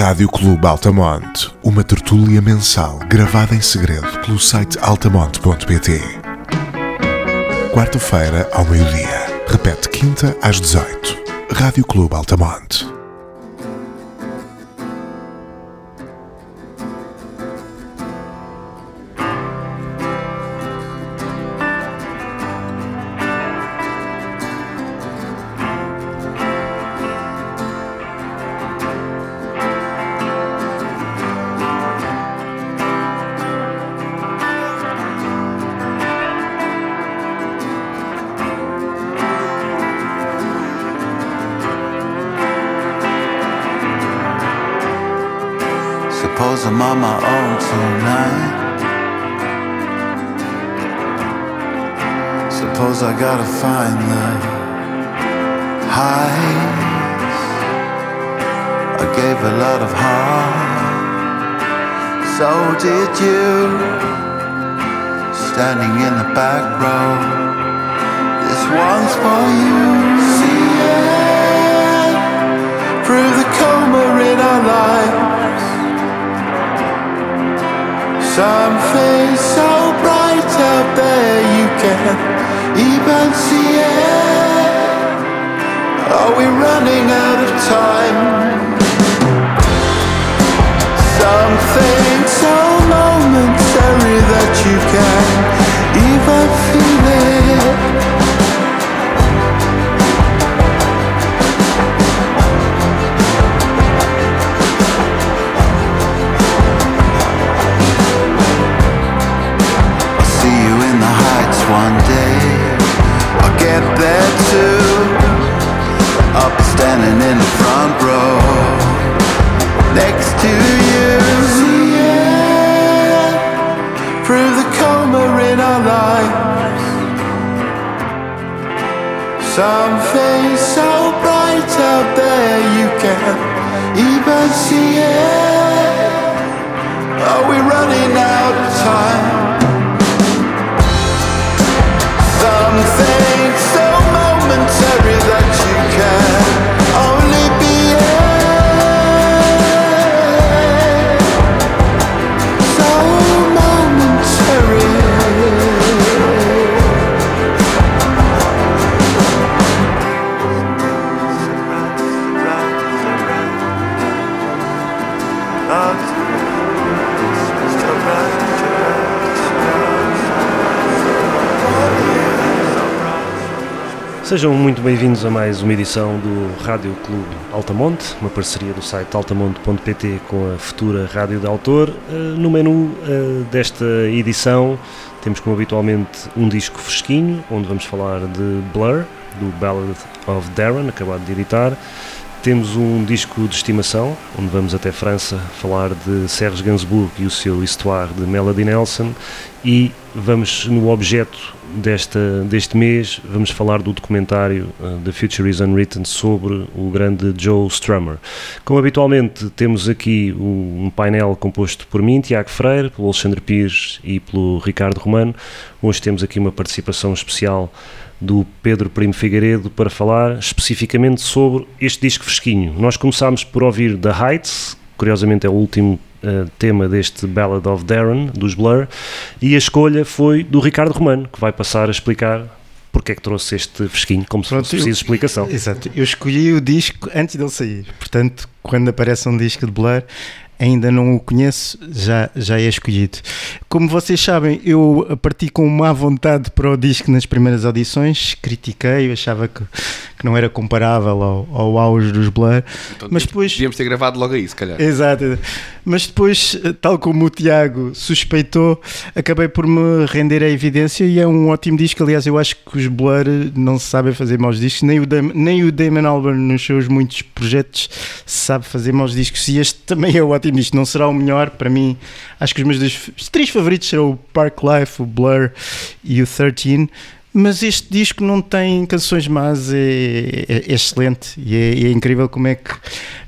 Rádio Clube Altamonte, uma tertúlia mensal gravada em segredo pelo site altamonte.pt. Quarta-feira ao meio-dia. Repete quinta às 18. Rádio Clube Altamonte. Something so bright out there you can't even see it. Are we running out of time? Sejam muito bem-vindos a mais uma edição do Rádio Clube Altamonte, uma parceria do site altamonte.pt com a futura Rádio de Autor. Eh, No menu eh, desta edição temos, como habitualmente, um disco fresquinho, onde vamos falar de Blur, do Ballad of Darren, acabado de editar. Temos um disco de estimação, onde vamos até França falar de Serge Gainsbourg e o seu Histoire de Melody Nelson. E vamos no objeto desta, deste mês, vamos falar do documentário uh, The Future is Unwritten sobre o grande Joe Strummer. Como habitualmente, temos aqui um, painel composto por mim, Tiago Freire, pelo Alexandre Pires e pelo Ricardo Romano. Hoje temos aqui uma participação especial do Pedro Primo Figueiredo para falar especificamente sobre este disco fresquinho. Nós começámos por ouvir The Heights, curiosamente é o último uh, tema deste Ballad of Darren, dos Blur, e a escolha foi do Ricardo Romano, que vai passar a explicar porque é que trouxe este fresquinho, como se Pronto, fosse preciso explicação. Exato, eu escolhi o disco antes dele sair, portanto, quando aparece um disco de Blur, ainda não o conheço, já, já é escolhido. Como vocês sabem, eu parti com má vontade para o disco nas primeiras audições, critiquei, eu achava que, que não era comparável ao, ao auge dos Blur, Então, mas depois... Devíamos ter gravado logo aí, se calhar. Exato, mas depois, tal como o Tiago suspeitou, acabei por me render à evidência e é um ótimo disco. Aliás, eu acho que os Blur não sabem fazer maus discos, nem o, Dam nem o Damon Albarn nos seus muitos projetos sabe fazer maus discos. E este também é um ótimo disco, não será o melhor para mim. Acho que os meus dois, os três favoritos serão o Park Life, o Blur e o 13. Mas este disco não tem canções más, é, é- é excelente e é, é incrível como é que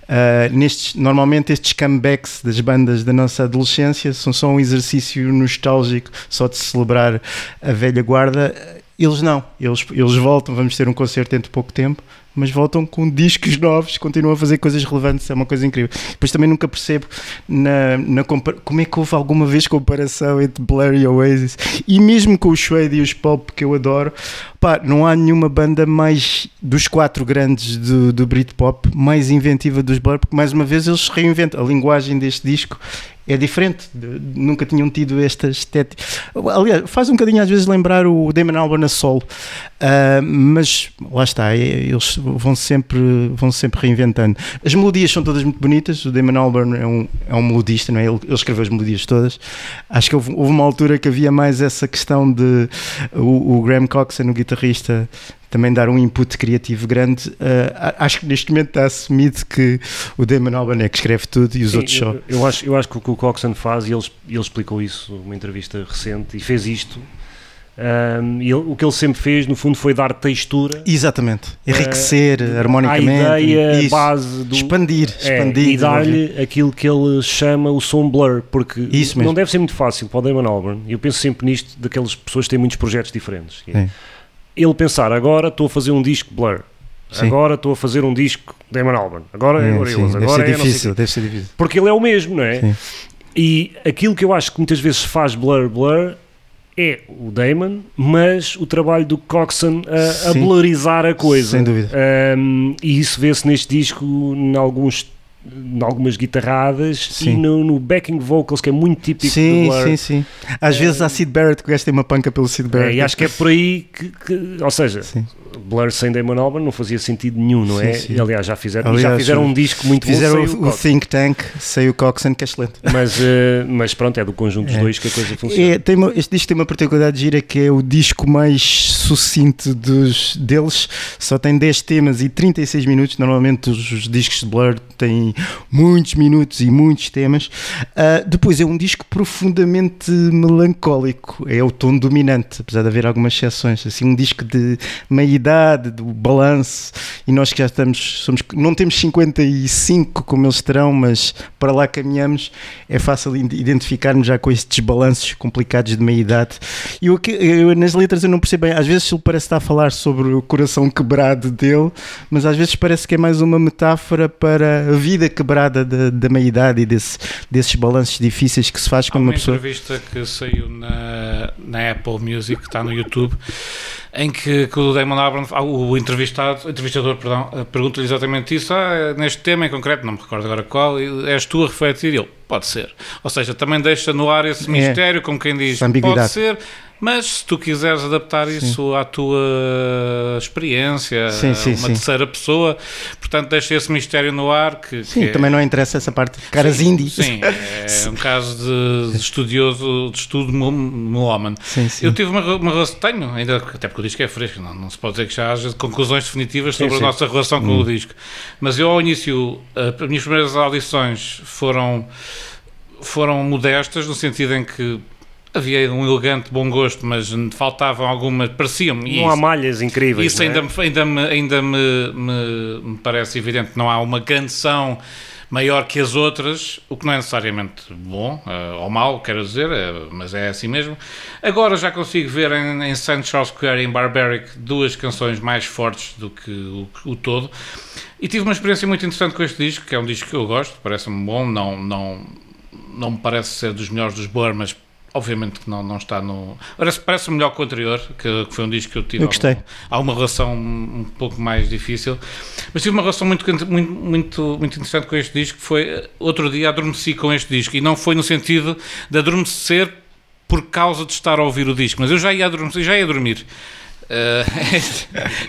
ah, nestes, normalmente estes comebacks das bandas da nossa adolescência são só um exercício nostálgico, só de celebrar a velha guarda. Eles não, eles, eles voltam, vamos ter um concerto dentro de pouco tempo, mas voltam com discos novos, continuam a fazer coisas relevantes, é uma coisa incrível. Depois também nunca percebo na, na como é que houve alguma vez comparação entre Blur e Oasis, e mesmo com os Suede e os Pop que eu adoro, pá, não há nenhuma banda mais dos quatro grandes do, do Britpop mais inventiva dos Blur, porque mais uma vez eles reinventam a linguagem deste disco é diferente, nunca tinham tido esta estética. Aliás, faz um bocadinho às vezes lembrar o Damon Albarn a Soul, uh, mas lá está, é, eles vão sempre, vão sempre reinventando. As melodias são todas muito bonitas, o Damon Albarn é um, é um melodista, não é? ele, ele escreveu as melodias todas. Acho que houve, houve, uma altura que havia mais essa questão de o, o Graham Coxon, o guitarrista, também dar um input criativo grande. Uh, acho que neste momento está assumido que o Damon Albarn é que escreve tudo e os Sim, outros só. Eu, eu, acho, eu acho que o que o Coxon faz, e ele, ele explicou isso numa entrevista recente, e fez isto. Um, ele, o que ele sempre fez, no fundo, foi dar textura. Exatamente. Enriquecer uh, harmonicamente. A ideia isso. base do. Expandir. expandir é, e dar-lhe aquilo que ele chama o som blur. Porque isso não deve ser muito fácil para o Damon Albarn. Eu penso sempre nisto, daquelas pessoas que têm muitos projetos diferentes. É ele pensar, agora estou a fazer um disco Blur, sim. agora estou a fazer um disco Damon Albarn, agora é Gorillaz, agora deve é difícil, deve ser difícil. Porque ele é o mesmo, não é? Sim. E aquilo que eu acho que muitas vezes faz Blur Blur é o Damon, mas o trabalho do Coxon a, a blurrizar a coisa. Sem dúvida. Um, e isso vê-se neste disco em alguns em algumas guitarradas sim. e no, no, backing vocals que é muito típico sim, do Blur. Sim, sim, Às é, vezes há Sid Barrett que tem uma panca pelo Sid Barrett. É, e acho que é por aí que, que ou seja, sim. Blur sem Damon Albarn não fazia sentido nenhum, não é? Sim. Aliás, já fizeram, Aliás, já fizeram um disco muito fizeram bom. Fizeram o, o Think Tank, sem o Coxon, que é excelente. Mas, uh, mas pronto, é do conjunto dos é. dois que a coisa funciona. É, uma, este disco tem uma particularidade gira que é o disco mais sucinto dos, deles, só tem 10 temas e 36 minutos. Normalmente os, os discos de Blur têm muitos minutos e muitos temas. Uh, depois é um disco profundamente melancólico, é o tom dominante, apesar de haver algumas exceções. Assim, um disco de meia idade, do balanço, e nós que já estamos, somos, não temos 55 como eles terão, mas para lá caminhamos, é fácil identificarmos já com estes desbalanços complicados de meia idade. E eu, eu, nas letras eu não percebo bem, às vezes ele parece estar a falar sobre o coração quebrado dele, mas às vezes parece que é mais uma metáfora para a vida quebrada da, da meia idade e desse, desses balanços difíceis que se faz com uma, pessoa. Uma entrevista que saiu na, na Apple Music, que está no YouTube em que, que o Damon Albarn, ah, o entrevistado, entrevistador, perdão, eh, pergunta-lhe exatamente isso, ah, neste tema em concreto, não me recordo agora qual, és tu a refletir? Ele, pode ser. Ou seja, também deixa no ar esse é. mistério, é. como quem diz, pode ser, mas se tu quiseres adaptar isso à tua experiência, sim, sim, uma sim. terceira pessoa, portanto deixa esse mistério no ar. Que, sim, que também é... não interessa essa parte de caras indies. Sim, é um caso de, de estudioso, de estudo melómano. Eu tive uma, uma relação, tenho, ainda, até porque o disco é fresco, não, não se pode dizer que já haja conclusões definitivas sobre a nossa relação com hum. o disco. Mas eu ao início, as minhas primeiras audições foram foram modestas no sentido em que Havia um elegante bom gosto, mas faltavam algumas, pareciam-me. Não há malhas incríveis. Isso é? ainda, me, ainda, me, ainda me, me, me, parece evidente. Não há uma canção maior que as outras, o que não é necessariamente bom uh, ou mau, quero dizer, uh, mas é assim mesmo. Agora já consigo ver em, em St. Charles Square em Barbaric duas canções mais fortes do que o, o todo. E tive uma experiência muito interessante com este disco, que é um disco que eu gosto, parece-me bom, não, não, não me parece ser dos melhores dos Blur, mas Obviamente que não, não está no. Parece, parece melhor que o anterior, que, que foi um disco que eu tive. Eu gostei. Há uma relação um pouco mais difícil. Mas tive uma relação muito, muito, muito, muito interessante com este disco. Foi outro dia adormeci com este disco. E não foi no sentido de adormecer por causa de estar a ouvir o disco, mas eu já ia adormecer, já ia dormir. Uh,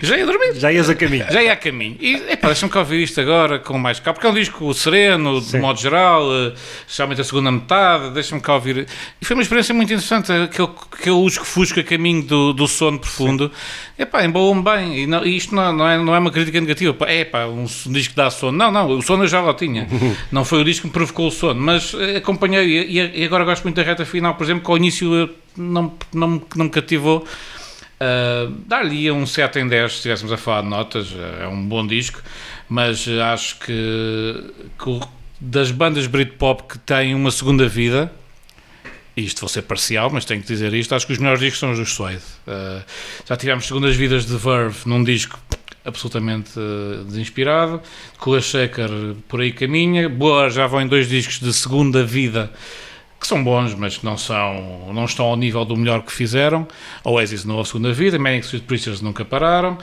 já ia dormir. Já ias a caminho. Já ia a caminho. E epá, deixa-me cá ouvir isto agora com mais calma, porque é um disco sereno, Sim. de modo geral, uh, especialmente a segunda metade. Deixa-me cá ouvir. E foi uma experiência muito interessante, aquele, aquele lusco-fusco a caminho do, do sono profundo. Epá, embalou-me bem. E, não, e isto não, não, é, não é uma crítica negativa. É pá, um, um disco que dá sono. Não, não, o sono eu já lá tinha. não foi o disco que me provocou o sono, mas uh, acompanhei. E, e, agora gosto muito da reta final, por exemplo, que ao início não, não, não me cativou. Uh, Dar-lhe um 7 em 10 se estivéssemos a falar de notas, é um bom disco, mas acho que, que das bandas Britpop que têm uma segunda vida, isto vou ser parcial, mas tenho que dizer isto, acho que os melhores discos são os dos Suede. Uh, já tivemos segundas vidas de Verve num disco absolutamente uh, desinspirado. Kula Shaker por aí caminha. Boa, já vão em dois discos de segunda vida que são bons, mas que não, são, não estão ao nível do melhor que fizeram. Oasis não houve segunda vida, Manic Street Preachers nunca pararam.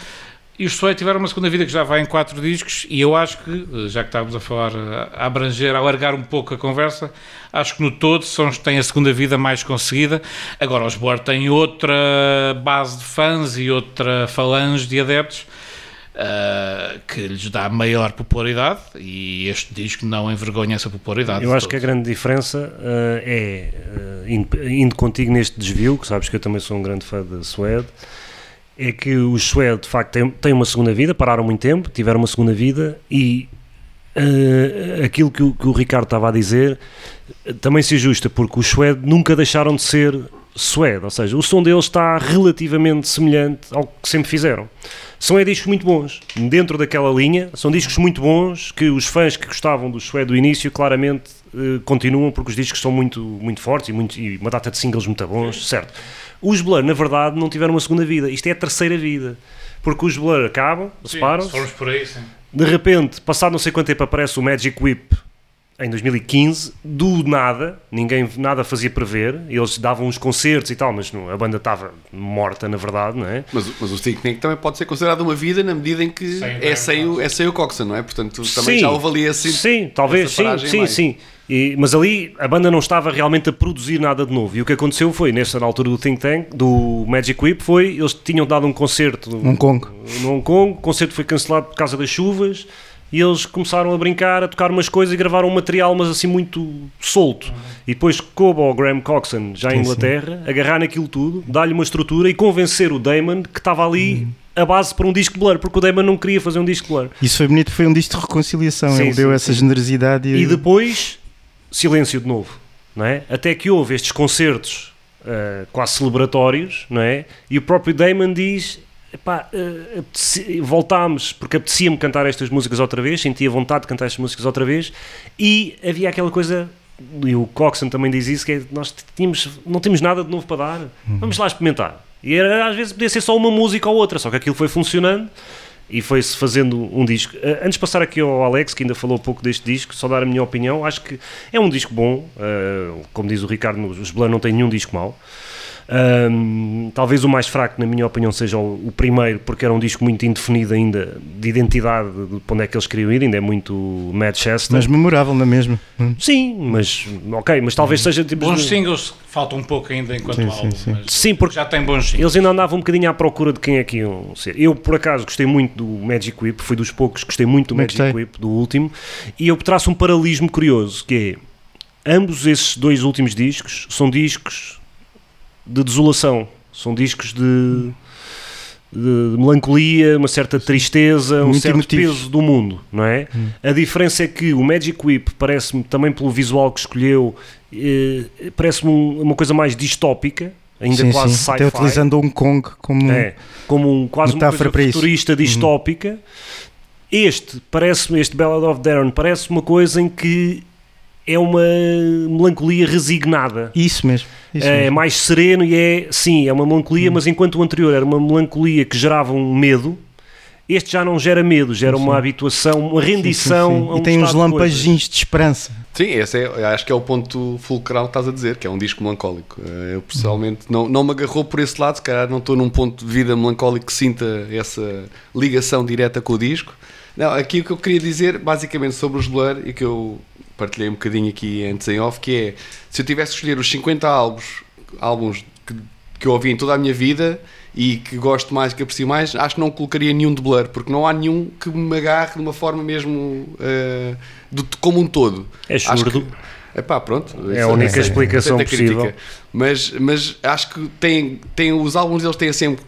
E os Sway tiveram uma segunda vida que já vai em quatro discos, e eu acho que, já que estávamos a falar, a abranger, a alargar um pouco a conversa, acho que no todo são, têm a segunda vida mais conseguida. Agora, os Blur têm outra base de fãs e outra falange de adeptos uh, que lhes dá maior popularidade e este disco não envergonha essa popularidade. Eu acho que a grande diferença uh, é, uh, indo, indo, contigo neste desvio, que sabes que eu também sou um grande fã de Suede, é que os Suede de facto têm, têm uma segunda vida, pararam muito tempo, tiveram uma segunda vida e aquilo que o, que o Ricardo estava a dizer também se ajusta, porque os Suede nunca deixaram de ser Suede, ou seja, o som deles está relativamente semelhante ao que sempre fizeram. São é discos muito bons, dentro daquela linha, são discos muito bons que os fãs que gostavam do Suede do início claramente eh, continuam porque os discos são muito, muito fortes e, muito, e uma data de singles muito bons, certo. Os Blur, na verdade, não tiveram uma segunda vida, isto é a terceira vida, porque os Blur acabam, separam-se, de repente, passado não sei quanto tempo aparece o Magic Whip em 2015, do nada, ninguém nada fazia prever, eles davam uns concertos e tal, mas não, a banda estava morta, na verdade, não é? Mas, mas o Think Tank também pode ser considerado uma vida na medida em que sem é, sem o, é sem o Coxon, não é? Portanto, também sim, já houve ali assim. Sim, talvez, sim, sim, mais. sim. E, mas ali a banda não estava realmente a produzir nada de novo. E o que aconteceu foi, nessa na altura do Think Tank, do Magic Whip, foi eles tinham dado um concerto no Hong Kong. No Hong Kong, o concerto foi cancelado por causa das chuvas e eles começaram a brincar, a tocar umas coisas e gravaram um material, mas assim muito solto. Uhum. E depois coube ao Graham Coxon, já em Inglaterra, sim. agarrar naquilo tudo, dar-lhe uma estrutura e convencer o Damon que estava ali uhum. a base para um disco Blur, porque o Damon não queria fazer um disco Blur. Isso foi bonito, foi um disco de reconciliação, sim, ele deu essa generosidade. E... e depois, silêncio de novo, não é? Até que houve estes concertos uh, quase celebratórios, não é? E o próprio Damon diz epá, uh, voltámos porque apetecia-me cantar estas músicas outra vez, sentia vontade de cantar estas músicas outra vez e havia aquela coisa e o Coxon também diz isso que é, nós tínhamos, não temos nada de novo para dar uhum. vamos lá experimentar e era, às vezes podia ser só uma música ou outra, só que aquilo foi funcionando e foi-se fazendo um disco. Uh, antes de passar aqui ao Alex, que ainda falou pouco deste disco, só dar a minha opinião, acho que é um disco bom, uh, como diz o Ricardo, os Blur não têm nenhum disco mau. Um, talvez o mais fraco, na minha opinião, seja o, o, primeiro, porque era um disco muito indefinido ainda de identidade de, de onde é que eles queriam ir, ainda é muito Manchester. Mas memorável, não é mesmo? Hum. Sim, mas ok, mas talvez hum. seja tipo. Bons singles faltam um pouco ainda enquanto sim, álbum, sim, sim. sim, porque já tem bons singles. Eles ainda andavam um bocadinho à procura de quem é que iam ser. Eu, por acaso, gostei muito do Magic Whip, fui dos poucos, gostei muito do Magic gostei. Whip, do último, e eu traço um paralelismo curioso, que é ambos esses dois últimos discos são discos de desolação, são discos de, de melancolia, uma certa tristeza, Muito um certo emotivos. peso do mundo, não é? Hum. A diferença é que o Magic Whip parece-me, também pelo visual que escolheu, eh, parece-me uma coisa mais distópica, ainda sim, quase sci-fi. Até utilizando Hong Kong como, é, como um, quase uma coisa futurista, uhum. distópica. Hum. Este, parece-me, este Ballad of Darren, parece uma coisa em que é uma melancolia resignada. Isso mesmo. Isso é mesmo. mais sereno e é, sim, é uma melancolia, hum. mas enquanto o anterior era uma melancolia que gerava um medo, este já não gera medo, gera sim. uma habituação, uma rendição. Sim, sim, um e tem uns lampaginhos de, de, esperança. Sim, esse é, acho que é o ponto fulcral que estás a dizer, que é um disco melancólico. Eh, eu pessoalmente não, não me agarrou por esse lado, se calhar não estou num ponto de vida melancólico que sinta essa ligação direta com o disco. Não, aqui o que eu queria dizer, basicamente, sobre os Blur, e que eu partilhei um bocadinho aqui antes em off, que é, se eu tivesse que escolher os 50 álbuns, álbuns que, que eu ouvi em toda a minha vida e que gosto mais, que aprecio mais, acho que não colocaria nenhum de Blur, porque não há nenhum que me agarre de uma forma mesmo uh, do, como um todo. É surdo. Epá, pronto. É a única é, explicação possível. Mas, mas acho que tem, tem, os álbuns eles têm sempre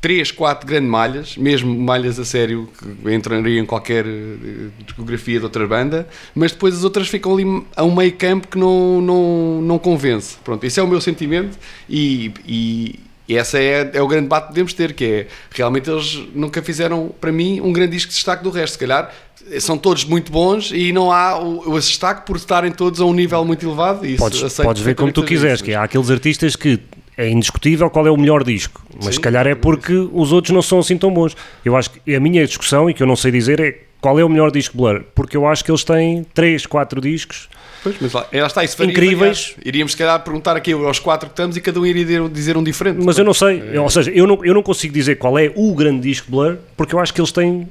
3, 4 grandes malhas, mesmo malhas a sério, que entrariam em qualquer eh, discografia de outra banda, mas depois as outras ficam ali a um meio campo que não, não, não convence. Pronto, esse é o meu sentimento e, e, e essa é, é o grande debate que devemos ter, que é, realmente eles nunca fizeram, para mim, um grande disco de destaque do resto, se calhar são todos muito bons e não há o, o destaque por estarem todos a um nível muito elevado. Isso podes, podes ver como tu quiseres, que há aqueles artistas que é indiscutível qual é o melhor disco, mas se calhar é porque os outros não são assim tão bons. Eu acho que a minha discussão, e que eu não sei dizer, é qual é o melhor disco Blur, porque eu acho que eles têm 3, 4 discos Pois, mas lá, lá está, isso Incríveis. variar. Iríamos, se calhar, perguntar aqui aos quatro que estamos e cada um iria dizer- um diferente. Mas eu não sei, ou seja, eu não, eu não consigo dizer qual é o grande disco Blur, porque eu acho que eles têm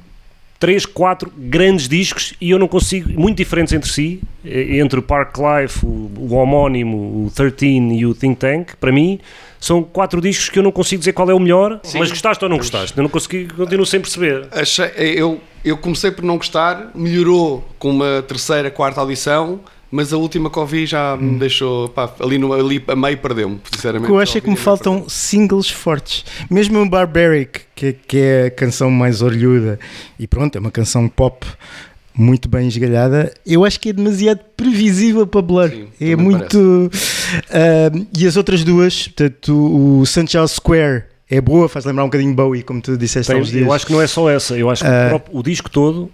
3, 4 grandes discos e eu não consigo, muito diferentes entre si, eh, entre o Park Life, o, o homónimo, o 13 e o Think Tank, para mim, são quatro discos que eu não consigo dizer qual é o melhor, mas gostaste ou não gostaste? Eu não consegui, continuo sem perceber. Achei- eu, eu comecei por não gostar, melhorou com uma terceira, quarta audição, mas a última que ouvi já me deixou, pá, ali, no, ali a meio perdeu-me, O sinceramente. que eu acho é que me faltam singles fortes. Mesmo o Barbaric, que, que é a canção mais orlhuda, e pronto, é uma canção pop muito bem esgalhada, eu acho que é demasiado previsível para Blur. Sim, é muito. Ah, e as outras duas, portanto, o. Charles Square é boa, faz lembrar um bocadinho Bowie, como tu disseste há Tem- uns dias. eu acho que não é só essa, eu acho que Ah. o, próprio- o disco todo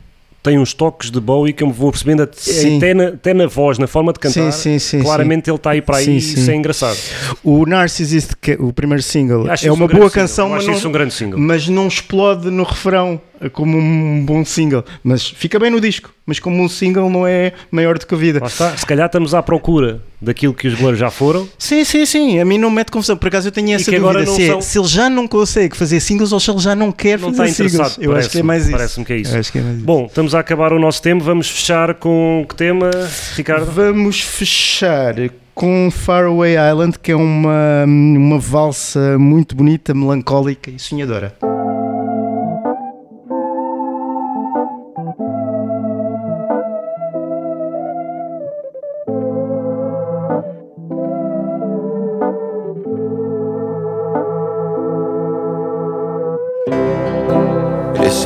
tem uns toques de Bowie que eu me vou percebendo até, na, até na voz, na forma de cantar. Sim, sim, sim, claramente ele está aí para aí Sim, e é engraçado. O Narcissist, que é o primeiro single, Acho é uma um boa canção, mas não, um mas não explode no refrão como um bom single. Mas fica bem no disco, mas como um single não é maior do que a vida. Está. Se calhar estamos à procura daquilo que os Blur já foram. Sim, sim, sim. A mim não me mete confusão. Por acaso eu tenho essa dúvida. Se, é- são- se ele já não consegue fazer singles ou se ele já não quer Não fazer singles. Eu acho que é mais isso. Parece-me que é isso. Que é mais isso. Bom, estamos a acabar o nosso tempo. Vamos fechar com que tema, Ricardo? Vamos fechar com Faraway Island, que é uma, uma valsa muito bonita, melancólica e sonhadora.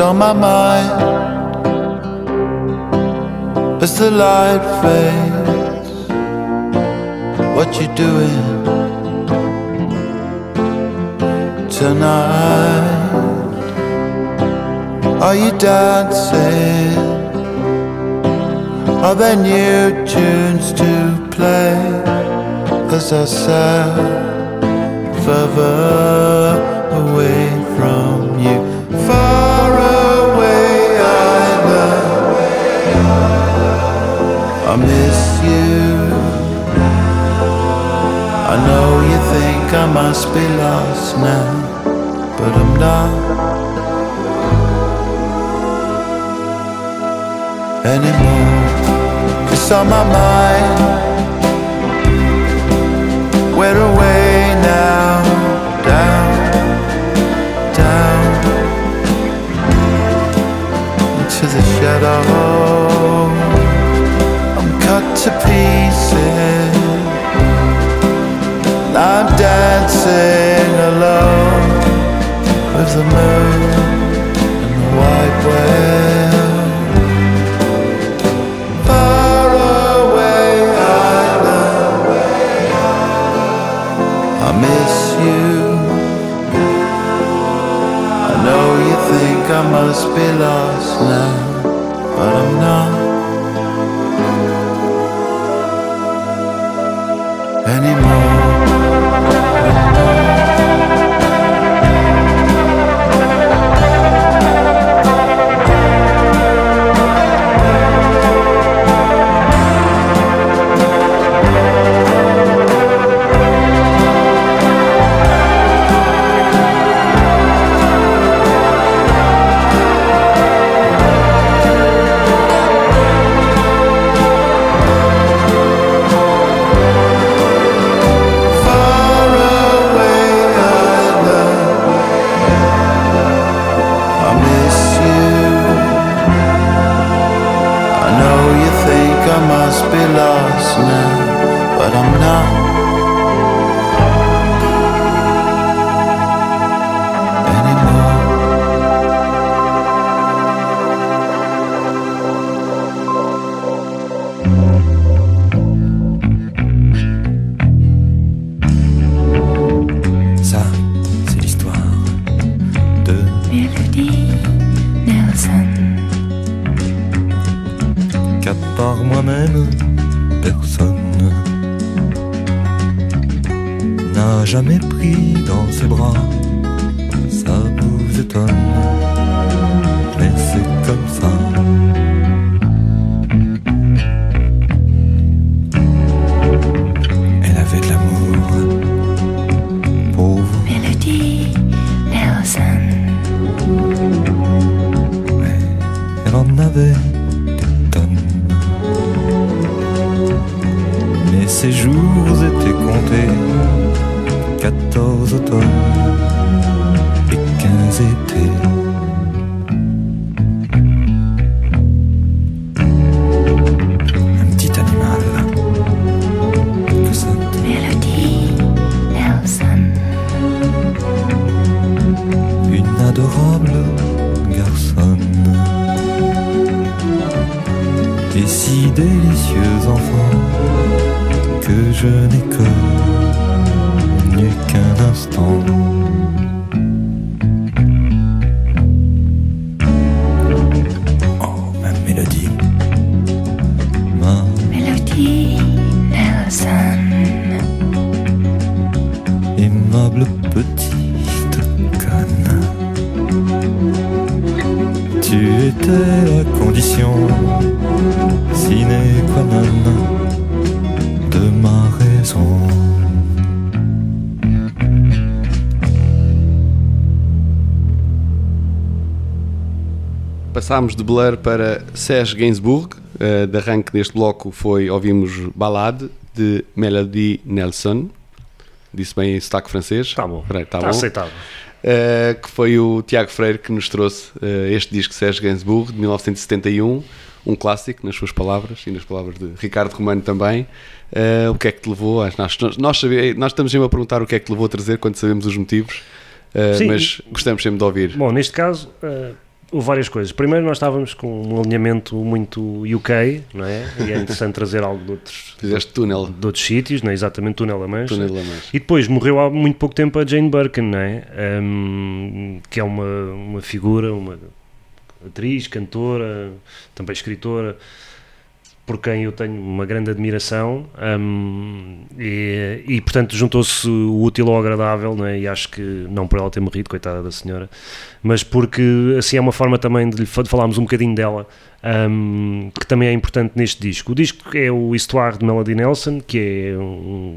On my mind as the light fades. What you doing tonight? Are you dancing? Are there new tunes to play? As I sat further away I must be lost now, but I'm not anymore. It's on my mind. We're away now, down, down into the shadow. I'm cut to pieces. Dancing alone with the moon and the white whale. Far away, I know. I miss you. I know you think I must be lost Passámos de Blur para Serge Gainsbourg. Uh, de arranque deste bloco foi, ouvimos Ballade de Melody Nelson. Disse bem em sotaque francês. Está bom. Peraí, tá Está bom. aceitável. Uh, que foi o Tiago Freire que nos trouxe uh, este disco Serge Gainsbourg de 1971, um clássico nas suas palavras e nas palavras de Ricardo Romano também. Uh, o que é que te levou? Nós, nós, sabe- nós estamos sempre a perguntar o que é que te levou a trazer quando sabemos os motivos, Sim. mas gostamos sempre de ouvir. Bom, neste caso, houve várias coisas. Primeiro, nós estávamos com um alinhamento muito UK, não é? E é interessante trazer algo de outros, Fizeste túnel, de outros sítios, não é? exatamente Túnel da Mancha. túnel da Mancha. E depois morreu há muito pouco tempo a Jane Birkin, não é? Ahm, que é uma, uma figura, uma atriz, cantora, também escritora, por quem eu tenho uma grande admiração. ahm, e, e, portanto juntou-se o útil ao agradável, é? E acho que não por ela ter morrido, coitada da senhora, mas porque assim é uma forma também de, de falarmos um bocadinho dela. ahm, que também é importante neste disco. O disco é o Histoire de Melody Nelson, que é um,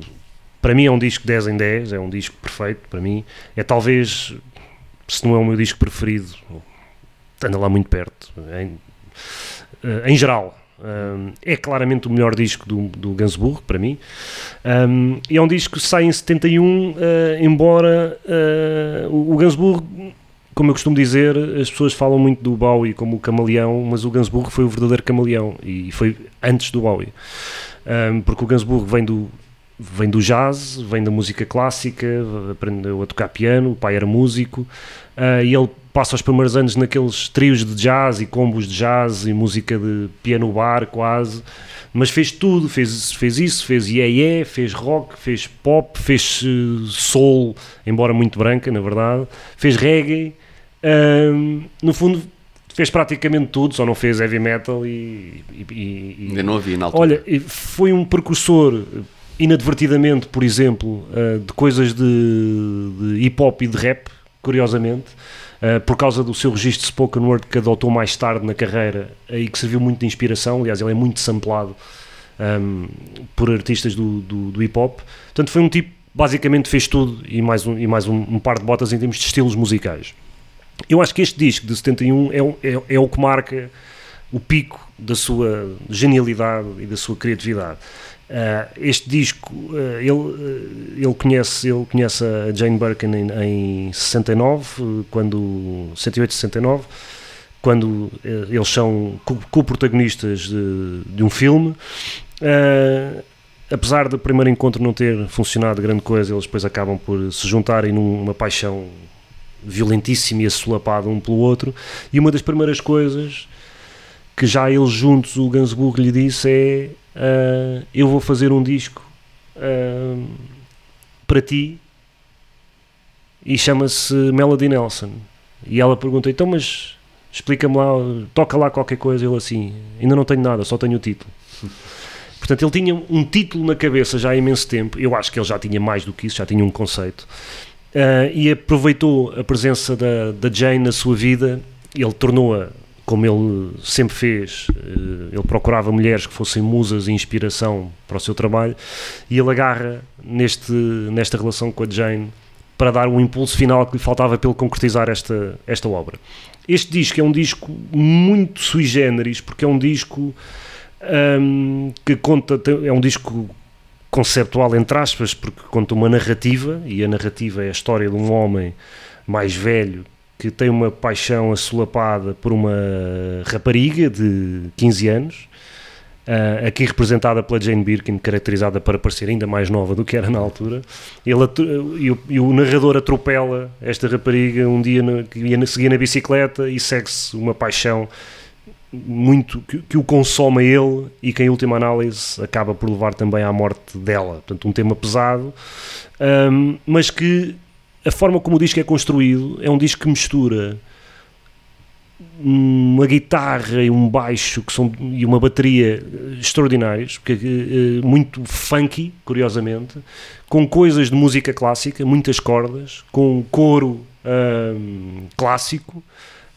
para mim é um disco 10 em 10, é um disco perfeito para mim. É talvez, se não é o meu disco preferido, anda lá muito perto, em, eh, em geral. Um, é claramente o melhor disco do, do Gainsbourg, para mim. Um, e é um disco que sai em 71, eh, embora eh, o, o Gainsbourg, como eu costumo dizer, as pessoas falam muito do Bowie como o camaleão, mas o Gainsbourg foi o verdadeiro camaleão e foi antes do Bowie. Um, porque o Gainsbourg vem do, vem do jazz, vem da música clássica, aprendeu a tocar piano, o pai era músico, ah, e ele passa os primeiros anos naqueles trios de jazz e combos de jazz e música de piano bar quase, mas fez tudo, fez, fez isso, fez yeah, yeah, fez rock, fez pop, fez eh, soul, embora muito branca na verdade, fez reggae, Ahm, no fundo fez praticamente tudo, só não fez heavy metal e- e- e- Ainda não havia na altura. Olha, foi um precursor, inadvertidamente, por exemplo, uh, de coisas de, de hip hop e de rap, curiosamente, uh, por causa do seu registro spoken word que adotou mais tarde na carreira e que serviu muito de inspiração. Aliás, ele é muito samplado um, por artistas do, do, do hip hop. Portanto, foi um tipo, basicamente, fez tudo e mais um, e mais um, um par de botas em termos de estilos musicais. Eu acho que este disco de 71 é, é, é o que marca o pico da sua genialidade e da sua criatividade. Ah, este disco, ah, ele, ah, ele, conhece, ele conhece a Jane Birkin em, em 69, eh, quando, 68, 69, quando eh, eles são co- co-protagonistas de, de um filme. Apesar do primeiro encontro não ter funcionado grande coisa, eles depois acabam por se juntarem numa paixão violentíssima e assolapada um pelo outro. E uma das primeiras coisas que já eles juntos, o Gainsbourg lhe disse é ah, eu vou fazer um disco ah, para ti e chama-se Melody Nelson. E ela pergunta, então mas explica-me lá, toca lá qualquer coisa. Ele assim, ainda não tenho nada, só tenho o título. Portanto, ele tinha um título na cabeça já há imenso tempo. Eu acho que ele já tinha mais do que isso, já tinha um conceito. Uh, e aproveitou a presença da, da Jane na sua vida. Ele tornou-a, como ele sempre fez, uh, ele procurava mulheres que fossem musas e inspiração para o seu trabalho. E ele agarra neste, nesta relação com a Jane para dar o impulso final que lhe faltava para ele concretizar esta, esta obra. Este disco é um disco muito sui generis, porque é um disco um, que conta, é um disco conceptual, entre aspas, porque conta uma narrativa, e a narrativa é a história de um homem mais velho que tem uma paixão assolapada por uma rapariga de 15 anos, uh, aqui representada pela Jane Birkin, caracterizada para parecer ainda mais nova do que era na altura. Ele, e, o, e o narrador atropela esta rapariga um dia que ia seguir na bicicleta e segue-se uma paixão muito que, que, o consome a ele e que em última análise acaba por levar também à morte dela. Portanto, um tema pesado, um, mas que a forma como o disco é construído é um disco que mistura uma guitarra e um baixo que são, e uma bateria extraordinários, porque, uh, muito funky, curiosamente, com coisas de música clássica, muitas cordas, com coro um, clássico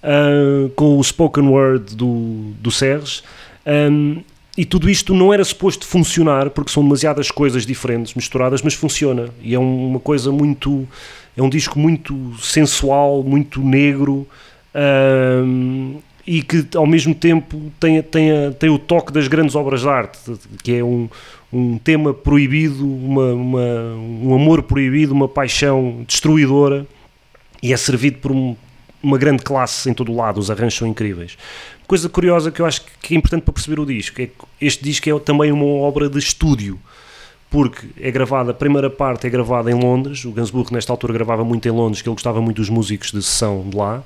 uh, com o spoken word do, do Serres. Um, e tudo isto não era suposto funcionar porque são demasiadas coisas diferentes misturadas, mas funciona. E é uma coisa muito. É um disco muito sensual, muito negro um, e que ao mesmo tempo tem, tem, tem o toque das grandes obras de arte, que é um, um tema proibido, uma, uma, um amor proibido, uma paixão destruidora e é servido por um, uma grande classe em todo o lado, os arranjos são incríveis. Coisa curiosa que eu acho que é importante para perceber o disco é que este disco é também uma obra de estúdio, porque é gravada, a primeira parte é gravada em Londres, o Gainsbourg nesta altura gravava muito em Londres, que ele gostava muito dos músicos de sessão de lá,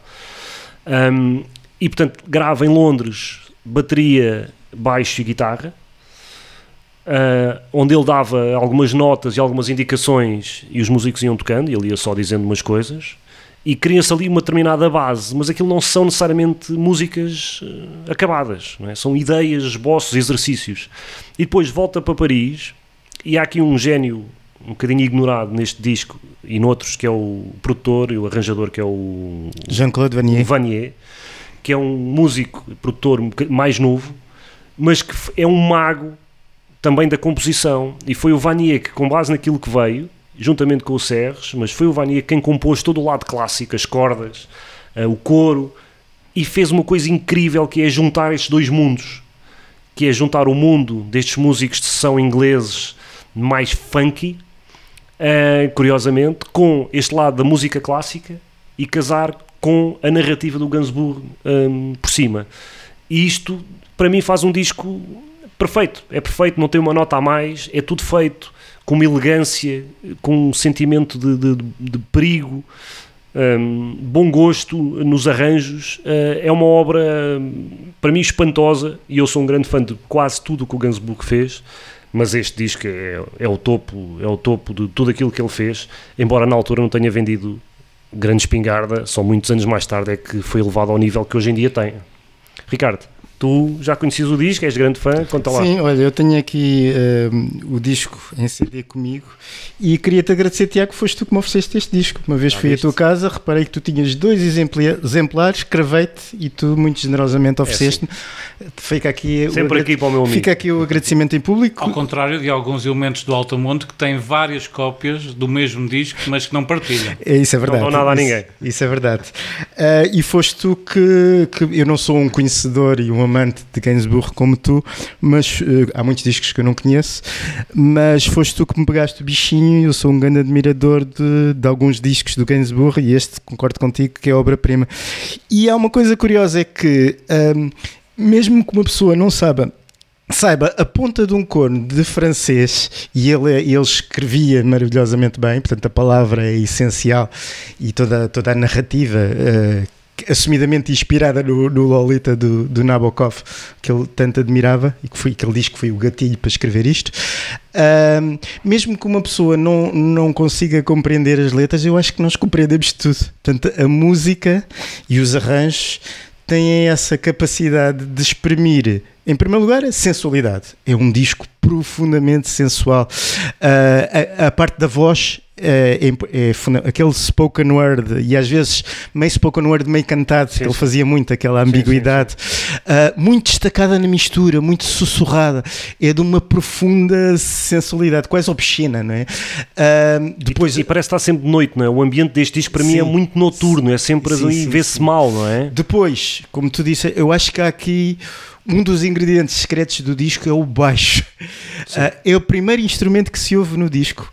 um, e portanto grava em Londres bateria, baixo e guitarra, uh, onde ele dava algumas notas e algumas indicações e os músicos iam tocando, e ele ia só dizendo umas coisas, e cria-se ali uma determinada base, mas aquilo não são necessariamente músicas uh, acabadas, é? são ideias, esboços, exercícios. E depois volta para Paris e há aqui um gênio um bocadinho ignorado neste disco e noutros que é o produtor e o arranjador que é o Jean-Claude Vanier. Vanier, que é um músico, produtor mais novo, mas que é um mago também da composição e foi o Vanier que com base naquilo que veio juntamente com o Serres, mas foi o Vania quem compôs todo o lado clássico, as cordas, uh, o coro, e fez uma coisa incrível que é juntar estes dois mundos, que é juntar o mundo destes músicos de sessão ingleses mais funky, uh, curiosamente, com este lado da música clássica e casar com a narrativa do Gainsbourg um, por cima. E isto, para mim, faz um disco perfeito. É perfeito, não tem uma nota a mais, é tudo feito com uma elegância, com um sentimento de, de, de perigo, um, bom gosto nos arranjos. Uh, é uma obra, para mim, espantosa e eu sou um grande fã de quase tudo o que o Gainsbourg fez. Mas este disco é, é o topo, é o topo de tudo aquilo que ele fez, embora na altura não tenha vendido grande espingarda, só muitos anos mais tarde é que foi elevado ao nível que hoje em dia tem. Ricardo. Tu já conheces o disco, és grande fã, conta lá. Sim, olha, eu tenho aqui uh, o disco em CD comigo e queria-te agradecer, Tiago, foste tu que me ofereceste este disco. Uma vez já fui viste? à tua casa, reparei que tu tinhas dois exemplares, cravei-te e tu muito generosamente ofereceste-me. É fica aqui Sempre aqui para o meu amigo. Fica aqui o agradecimento em público. Ao contrário de alguns elementos do Altamonte que têm várias cópias do mesmo disco, mas que não partilham. É, isso é verdade. Não dão nada a ninguém. Isso, isso é verdade. Uh, e foste tu que, que eu não sou um conhecedor e um amante de Gainsbourg como tu, mas uh, há muitos discos que eu não conheço, mas foste tu que me pegaste o bichinho eu sou um grande admirador de, de alguns discos do Gainsbourg e este concordo contigo que é obra-prima. E há uma coisa curiosa é que um, mesmo que uma pessoa não saiba saiba a ponta de um corno de francês e ele, ele escrevia maravilhosamente bem, portanto a palavra é essencial e toda, toda a narrativa uh, assumidamente inspirada no, no Lolita do, do, Nabokov, que ele tanto admirava e que, foi, que ele diz que foi o gatilho para escrever isto. Um, mesmo que uma pessoa não, não consiga compreender as letras, eu acho que nós compreendemos tudo. Portanto, a música e os arranjos têm essa capacidade de exprimir, em primeiro lugar, a sensualidade. É um disco profundamente sensual. Ah, a, a parte da voz é, aquele spoken word e às vezes meio spoken word meio cantado que ele fazia muito aquela ambiguidade Ah, muito destacada na mistura muito sussurrada é de uma profunda sensualidade quase obscena não é Ah, depois E parece estar sempre de noite, não é? O ambiente deste disco para mim é Sim. muito noturno, é sempre Sim, ali, sim, vê-se sim. mal, não é? Depois, como tu disse, eu acho que há aqui um dos ingredientes secretos do disco é o baixo. Ah, é o primeiro instrumento que se ouve no disco.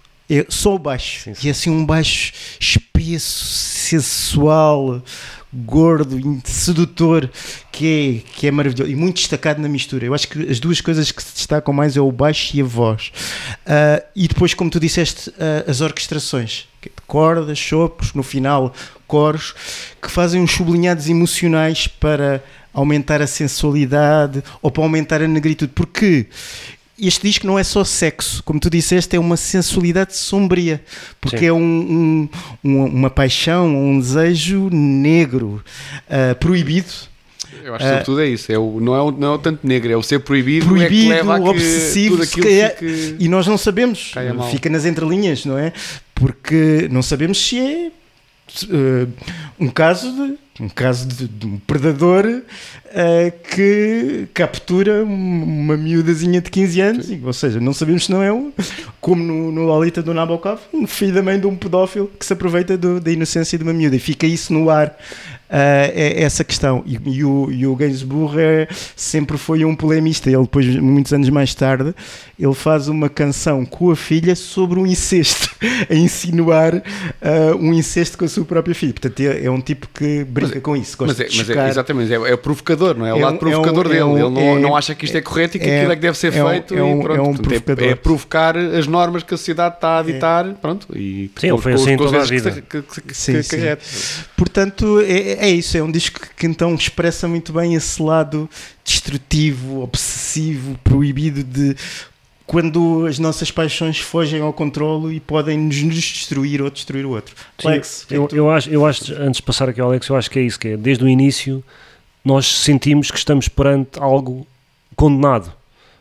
Só o baixo. Sim, E é assim um baixo espesso, sensual, gordo, sedutor, que é, que é maravilhoso e muito destacado na mistura. Eu acho que as duas coisas que se destacam mais é o baixo e a voz. Ah, e depois, como tu disseste, ah, as orquestrações. que é de Cordas, sopros, no final coros, que fazem uns sublinhados emocionais para aumentar a sensualidade ou para aumentar a negritude. Porque este disco não é só sexo, como tu disseste, é uma sensualidade sombria, porque Sim. é um, um- um- uma paixão, um desejo negro, ah, proibido. Eu acho que sobretudo é isso. É o, não, é o, não é o tanto negro, é o ser proibido, é proibido, que obsessivo, fique- e nós não sabemos, fica nas entrelinhas, não é? Porque não sabemos se é eh, um caso de um caso de, de um predador eh, que captura um- uma miúdazinha de 15 anos, e, ou seja, não sabemos se não é um, como no, no Lolita do Nabokov, um filho da mãe de um pedófilo que se aproveita do- da inocência de uma miúda e fica isso no ar. Eh, é essa questão e, e o, e o Gainsbourg é- sempre foi um polemista ele depois, muitos anos mais tarde ele faz uma canção com a filha sobre um incesto a insinuar eh, um incesto com a sua própria filha portanto é, é um tipo que brinca com isso gosta Mas é, de mas é, exatamente, é, é o provocador, não é? É o É lado um- provocador é um- dele. é um- Ele não, é- não acha que isto é correto e que é- aquilo é que deve ser é feito. é um- e pronto. é um Portanto, é, provocador. é provocar as normas que a sociedade está a ditar. Pronto, e Sim, ele foi assim com toda a vida. que- que- que- Sim, que sim. Portanto, é, é isso, é um disco que então expressa muito bem esse lado destrutivo, obsessivo, proibido de quando as nossas paixões fogem ao controlo e podem nos, destruir ou destruir o outro. Sim, Alex, é eu, eu acho, eu acho, antes de passar aqui ao Alex, eu acho que é isso, que é desde o início nós sentimos que estamos perante algo condenado,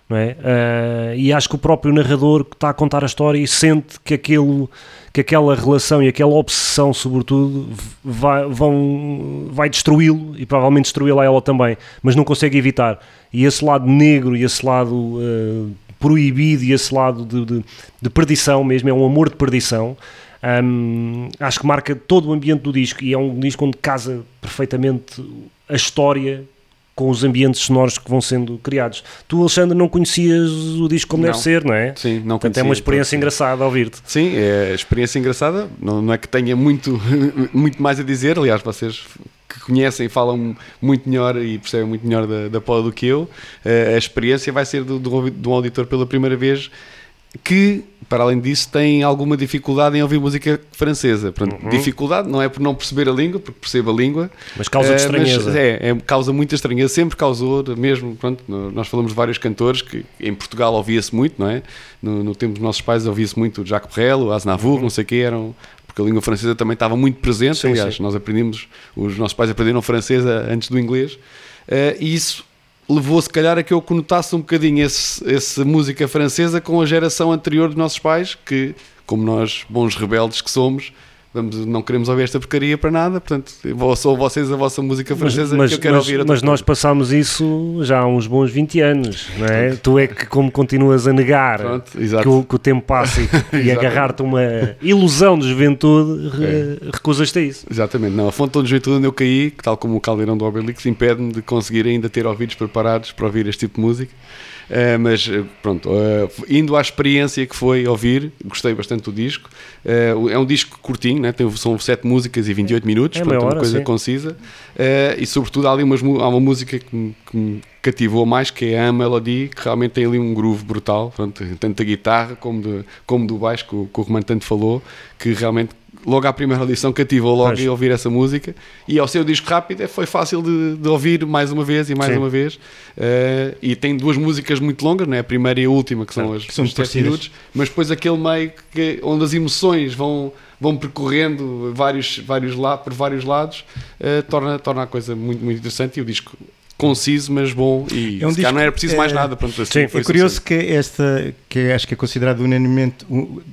não é? Ah, e acho que o próprio narrador que está a contar a história e sente que, aquilo, que aquela relação e aquela obsessão, sobretudo, vai, vão, vai destruí-lo e provavelmente destruí-la ela também, mas não consegue evitar. E esse lado negro e esse lado ah, proibido e esse lado de, de, de perdição mesmo, é um amor de perdição. Hum, acho que marca todo o ambiente do disco e é um disco onde casa perfeitamente a história com os ambientes sonoros que vão sendo criados. Tu, Alexandre, não conhecias o disco como Não. deve ser, não é? Sim, não Portanto, é uma conhecia, experiência pronto. engraçada ouvir-te. Sim, é experiência engraçada. Não, não é que tenha muito, muito mais a dizer. Aliás, vocês que conhecem falam muito melhor e percebem muito melhor da, da Paula do que eu. Eh, a experiência vai ser de um auditor pela primeira vez que, para além disso, tem alguma dificuldade em ouvir música francesa. Portanto, Uhum. dificuldade não é por não perceber a língua, porque percebe a língua, Mas causa de Eh, estranheza. é, é, causa muita estranheza, sempre causou, mesmo, pronto, no- nós falamos de vários cantores que em Portugal ouvia-se muito, não é? No, no tempo dos nossos pais ouvia-se muito o Jacques Brel, o Aznavour, não sei o que, eram, porque a língua francesa também estava muito presente, Sim, aliás, sim. nós aprendemos, os nossos pais aprenderam francês a- antes do inglês, eh, e isso levou se calhar a que eu conotasse um bocadinho esse, essa música francesa com a geração anterior dos nossos pais, que, como nós, bons rebeldes que somos, vamos, não queremos ouvir esta porcaria para nada, portanto, só vocês a vossa música francesa mas- que eu quero mas- ouvir. mas nós passámos isso já há uns bons 20 anos, não é? Tu é que, como continuas a negar Pronto, que o, que o tempo passa e, agarrar-te uma ilusão de juventude, É. recusas-te a isso. Exatamente, não, a fonte de juventude onde eu caí, que tal como o caldeirão do Obelix, impede-me de conseguir ainda ter ouvidos preparados para ouvir este tipo de música. Eh, mas eh, pronto, eh, indo à experiência que foi ouvir, gostei bastante do disco. Eh, é um disco curtinho, né? Tem, são 7 músicas e 28 minutos, É portanto, meia uma hora, coisa sim. concisa. E sobretudo há ali umas, há uma música que me, que me cativou mais, que é a Melody, que realmente tem ali um groove brutal, tanto da guitarra como, de, como do baixo, que o, que o Romano tanto falou, que realmente logo à primeira audição cativou logo Pois. ouvir essa música e ao ser o disco rápido é- foi fácil de, de ouvir mais uma vez e mais Sim. uma vez Eh, e tem duas músicas muito longas, né? a primeira e a última que são Certo. as Que são minutos mas depois aquele meio que, onde as emoções vão, vão percorrendo vários, vários lá, por vários lados, eh, torna, torna a coisa muito, muito interessante e o disco conciso, mas bom e É um disco, não era preciso mais eh, nada. Pronto, assim, sim, foi É curioso que esta, que acho que é considerado unanimemente,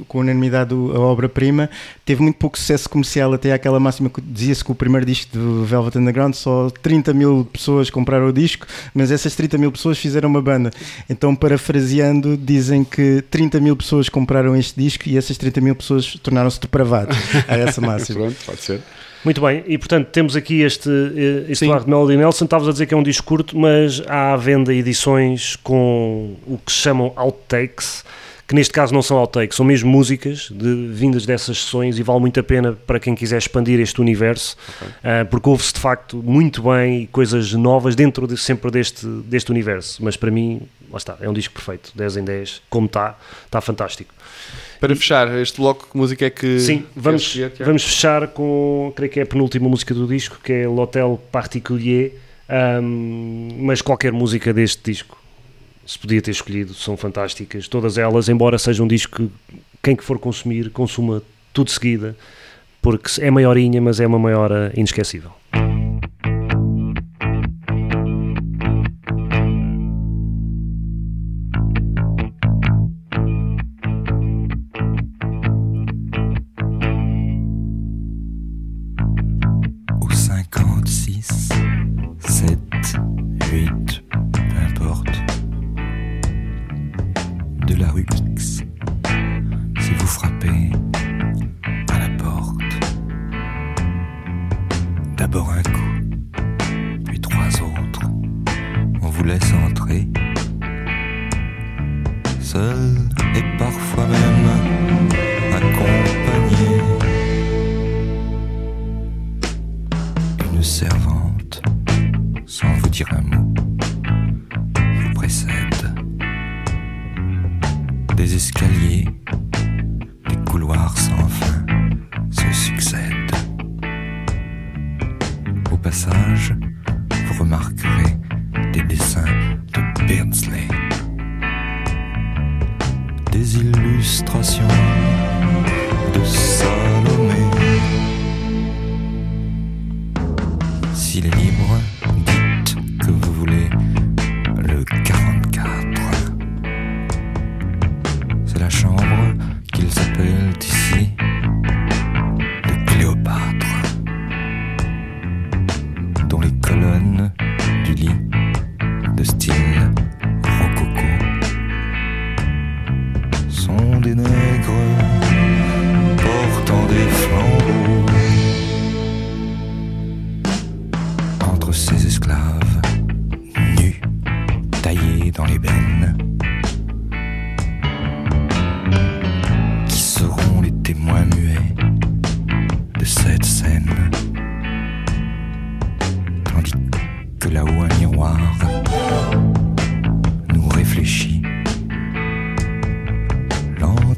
com unanimidade a obra-prima, teve muito pouco sucesso comercial, até aquela máxima que dizia-se que o primeiro disco do Velvet Underground só 30 mil pessoas compraram o disco, mas essas 30 mil pessoas fizeram uma banda. Então, parafraseando, dizem que 30 mil pessoas compraram este disco e essas 30 mil pessoas tornaram-se depravados. A essa máxima. Pronto, pode ser. Muito bem, e portanto temos aqui este, eh, este Sim. Eduardo Melody Nelson. Estavas a dizer que é um disco curto, mas há à venda edições com o que se chamam outtakes, que neste caso não são outtakes, são mesmo músicas de, vindas dessas sessões e vale muito a pena para quem quiser expandir este universo, ah, porque ouve-se de facto muito bem e coisas novas dentro de- sempre deste, deste universo. Mas para mim, lá está, é um disco perfeito, 10 em 10, como está, está fantástico. Para fechar este bloco, que música é que. Sim, vamos, Tiago? vamos fechar com, creio que é a penúltima música do disco, que é L'Hotel Particulier, ahm, mas qualquer música deste disco se podia ter escolhido, são fantásticas, todas elas, embora seja um disco que quem que for consumir, consuma tudo de seguida, porque é maiorinha, mas é uma maiora inesquecível.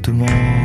tout le monde.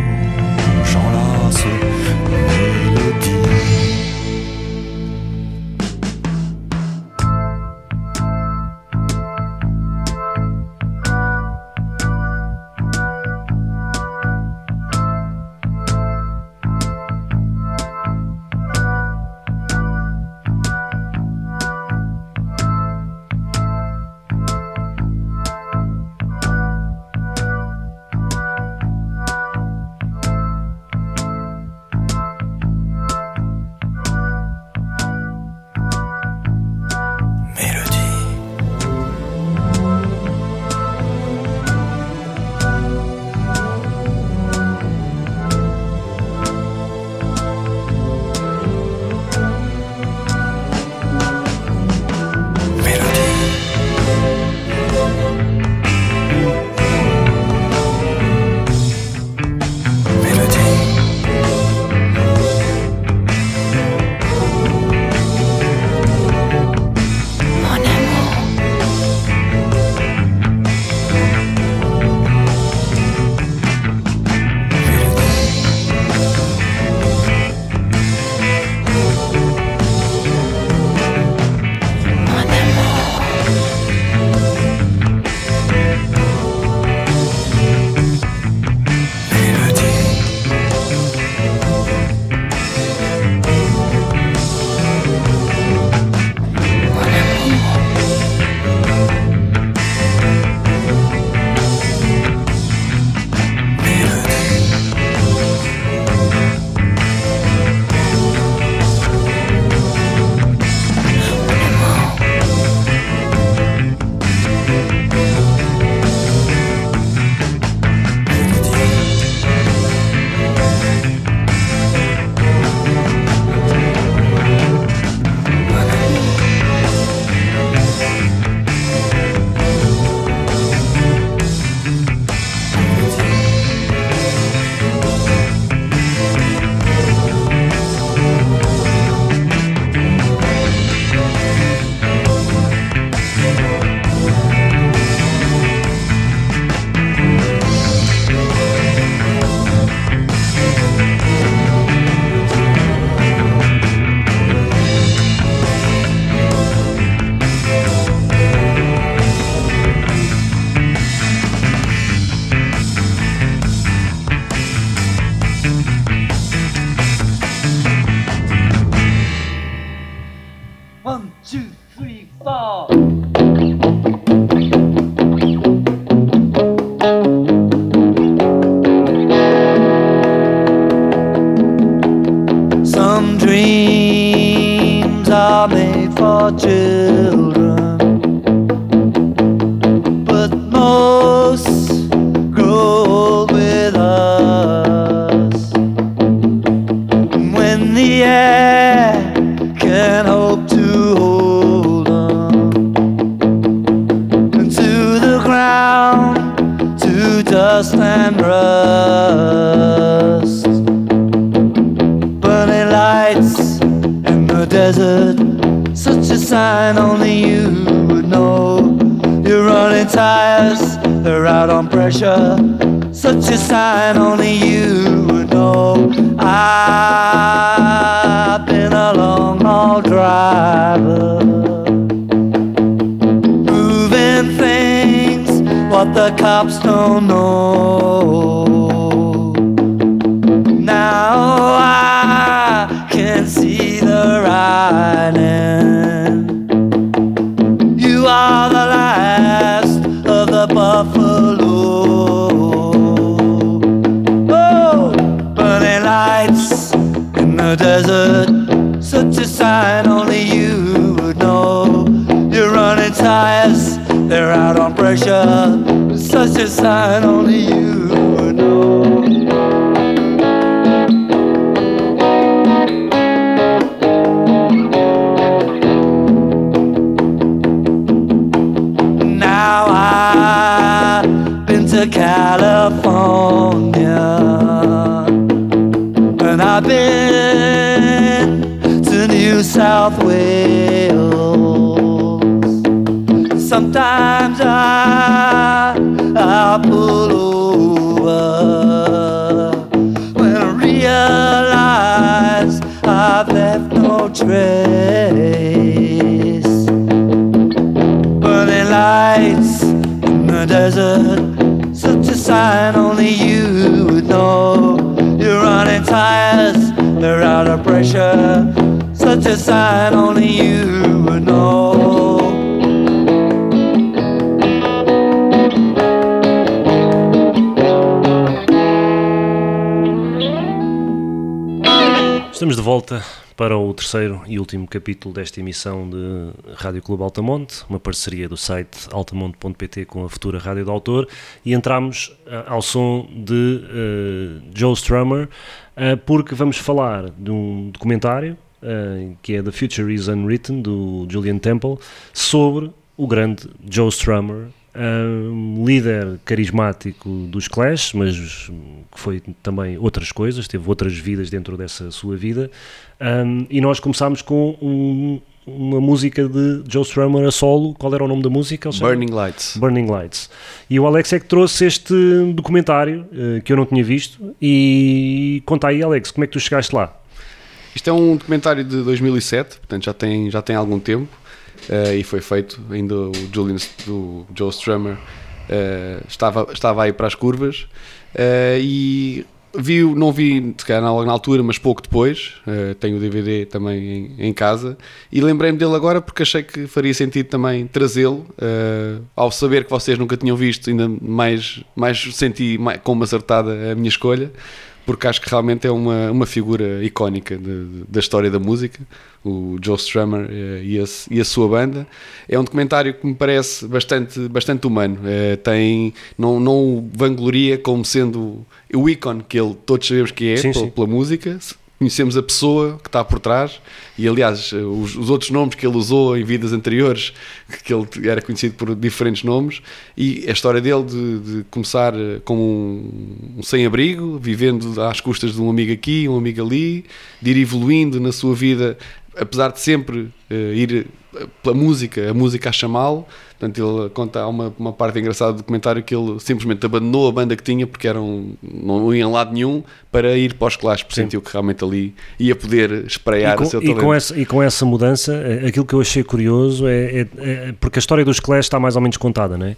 A sign only you they're out of pressure. Such a sign only you would know. Estamos de volta para o terceiro e último capítulo desta emissão de Rádio Clube Altamonte, uma parceria do site altamonte.pt com a futura Rádio do Autor, e entramos ah, ao som de ah, Joe Strummer, ah, porque vamos falar de um documentário ah, que é The Future is Unwritten, do Julian Temple, sobre o grande Joe Strummer, um líder carismático dos Clash, mas que foi também outras coisas, teve outras vidas dentro dessa sua vida. Um, e nós começámos com um- uma música de Joe Strummer a solo. Qual era o nome da música? Burning Lights. Burning Lights. E o Alex é que trouxe este documentário eh, que eu não tinha visto. E conta aí, Alex, como é que tu chegaste lá? Isto é um documentário de 2007, portanto já tem, já tem algum tempo eh, e foi feito. Ainda o Julian, do Joe Strummer eh, estava, estava aí para as curvas eh, e vi, não vi se calhar na, altura, mas pouco depois. tenho o DVD também em, em casa e lembrei-me dele agora porque achei que faria sentido também trazê-lo. ao saber que vocês nunca tinham visto, ainda mais, mais senti mais, como acertada a minha escolha porque acho que realmente é uma, uma figura icónica de- de- da história da música, o Joe Strummer eh, e, a, e a sua banda. É um documentário que me parece bastante, bastante humano. Eh, tem, não, não o vangloria como sendo o ícone que ele todos sabemos que é Sim, pela, sim. pela música. Conhecemos a pessoa que está por trás e, aliás, os, os outros nomes que ele usou em vidas anteriores, que ele era conhecido por diferentes nomes, e a história dele de, de começar eh, como um, um sem-abrigo, vivendo às custas de um amigo aqui, um amigo ali, de ir evoluindo na sua vida, apesar de sempre eh, ir eh, pela música, a música a chamá-lo. Portanto, ele conta há uma, uma parte engraçada do documentário que ele simplesmente abandonou a banda que tinha porque eram, não ia em lado nenhum para ir para os Clash, porque sentiu que realmente ali ia poder espreiar e, com, o seu e talento. com essa, e com essa mudança, eh, aquilo que eu achei curioso é, é- é- porque a história dos Clash está mais ou menos contada, não é?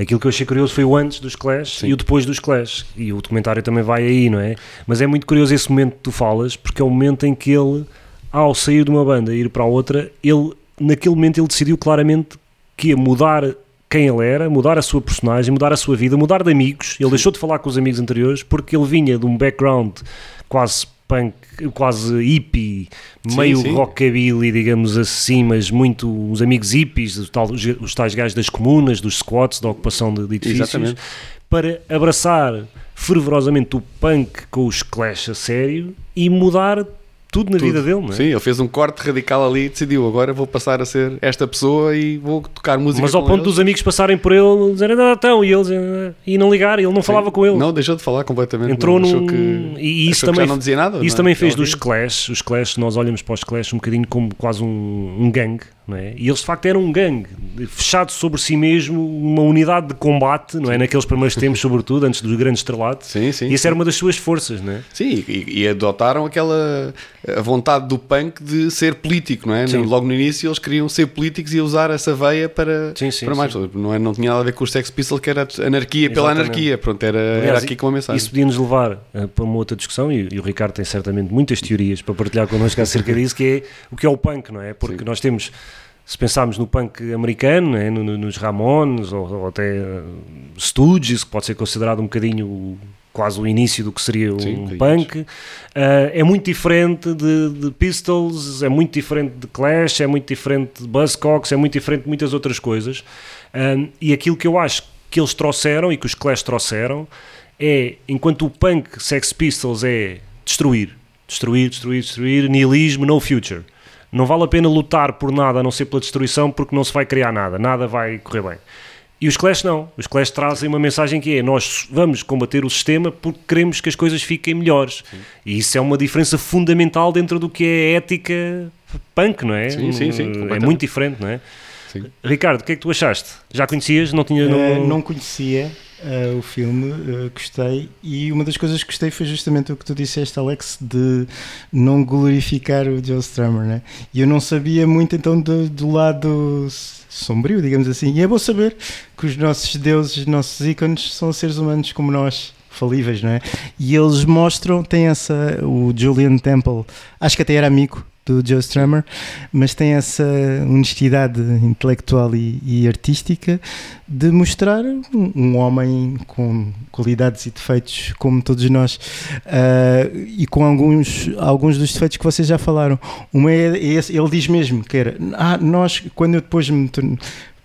Aquilo que eu achei curioso foi o antes dos Clash Sim. e o depois dos Clash, e o documentário também vai aí, não é? Mas é muito curioso esse momento que tu falas, porque é o momento em que ele, ao sair de uma banda e ir para a outra, ele, naquele momento, ele decidiu claramente que ia mudar quem ele era, mudar a sua personagem, mudar a sua vida, mudar de amigos. Ele deixou de falar com os amigos anteriores porque ele vinha de um background quase punk, quase hippie, Sim, meio sim. rockabilly, digamos assim, mas muito os amigos hippies, os, tal- os tais gajos das comunas, dos squats, da ocupação de, de edifícios, Exatamente. para abraçar fervorosamente o punk com os Clash a sério e mudar tudo na Tudo. vida dele, não é? Sim, ele fez um corte radical ali e decidiu agora vou passar a ser esta pessoa e vou tocar música Mas ao ponto eles. dos amigos passarem por ele, dizerem, ah, então, e eles, ah, e não ligar, ele não falava com eles. Não, deixou de falar completamente. Entrou não, num. que, e isso também, não dizia nada. isso não é? também fez dos Clash. Os Clash, nós olhamos para os Clash um bocadinho como quase um, um gangue, é? E eles de facto eram um gangue, fechado sobre si mesmo, uma unidade de combate, não é? Naqueles primeiros tempos, sobretudo, antes do grande estrelado. Sim, sim. E isso era uma das suas forças, não é? Sim, e, e adotaram aquela a vontade do punk de ser político, não é? Sim. Logo no início eles queriam ser políticos e usar essa veia para, Sim, sim, para mais. Não, é, não tinha nada a ver com os Sex Pistols, que era anarquia pela Exatamente. anarquia. Pronto, era, era Aliás, aqui com a mensagem. Isso podia-nos levar eh, para uma outra discussão, e, e o Ricardo tem certamente muitas teorias para partilhar connosco acerca disso, que é o que é o punk, não é? Porque Sim. nós temos, se pensarmos no punk americano, não é? No- no- nos Ramones, ou, ou até eh, Stooges, que pode ser considerado um bocadinho quase o início do que seria um Sim, punk, eh, é muito diferente de, de Pistols, é muito diferente de Clash, é muito diferente de Buzzcocks, é muito diferente de muitas outras coisas. E aquilo que eu acho que eles trouxeram e que os Clash trouxeram é, enquanto o punk Sex Pistols é destruir, destruir, destruir, destruir, nihilismo, no future. Não vale a pena lutar por nada a não ser pela destruição porque não se vai criar nada, nada vai correr bem. E os Clash não. Os Clash trazem uma mensagem que é nós vamos combater o sistema porque queremos que as coisas fiquem melhores. E isso é uma diferença fundamental dentro do que é a ética punk, não é? Sim, sim, sim, É muito diferente, não é? Sim. Ricardo, o que é que tu achaste? Já conhecias? Não tinha. Não... não conhecia eh, o filme, eh, gostei, e uma das coisas que gostei foi justamente o que tu disseste, Alex, de não glorificar o Joe Strummer, né? E eu não sabia muito então do, do lado sombrio, digamos assim, e é bom saber que os nossos deuses, os nossos ícones são seres humanos como nós. Falíveis, não é? E eles mostram, tem essa. O Julian Temple, acho que até era amigo do Joe Strummer, mas tem essa honestidade intelectual e, e artística de mostrar um, um homem com qualidades e defeitos como todos nós Ah, e com alguns, alguns dos defeitos que vocês já falaram. Uma é, é esse, ele diz mesmo que era ah, nós, quando eu depois me torn-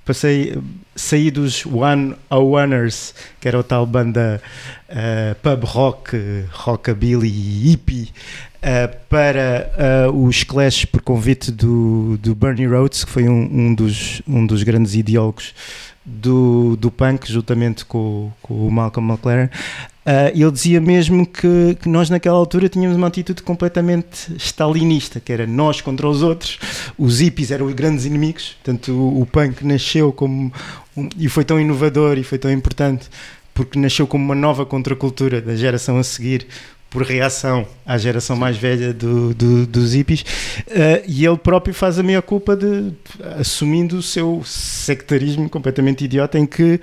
passei, saí dos One Oneers, que era o tal banda ah, pub rock, rockabilly e hippie, ah, para ah, os Clash por convite do, do Bernie Rhodes, que foi um, um dos, um dos grandes ideólogos do, do punk, juntamente com, com o Malcolm McLaren. Ah, ele dizia mesmo que, que nós naquela altura tínhamos uma atitude completamente stalinista, que era nós contra os outros, os hippies eram os grandes inimigos, portanto o, o punk nasceu como um- e foi tão inovador e foi tão importante porque nasceu como uma nova contracultura da geração a seguir por reação à geração mais velha do, do- dos hippies Eh, e ele próprio faz a meia culpa de assumindo o seu sectarismo completamente idiota em que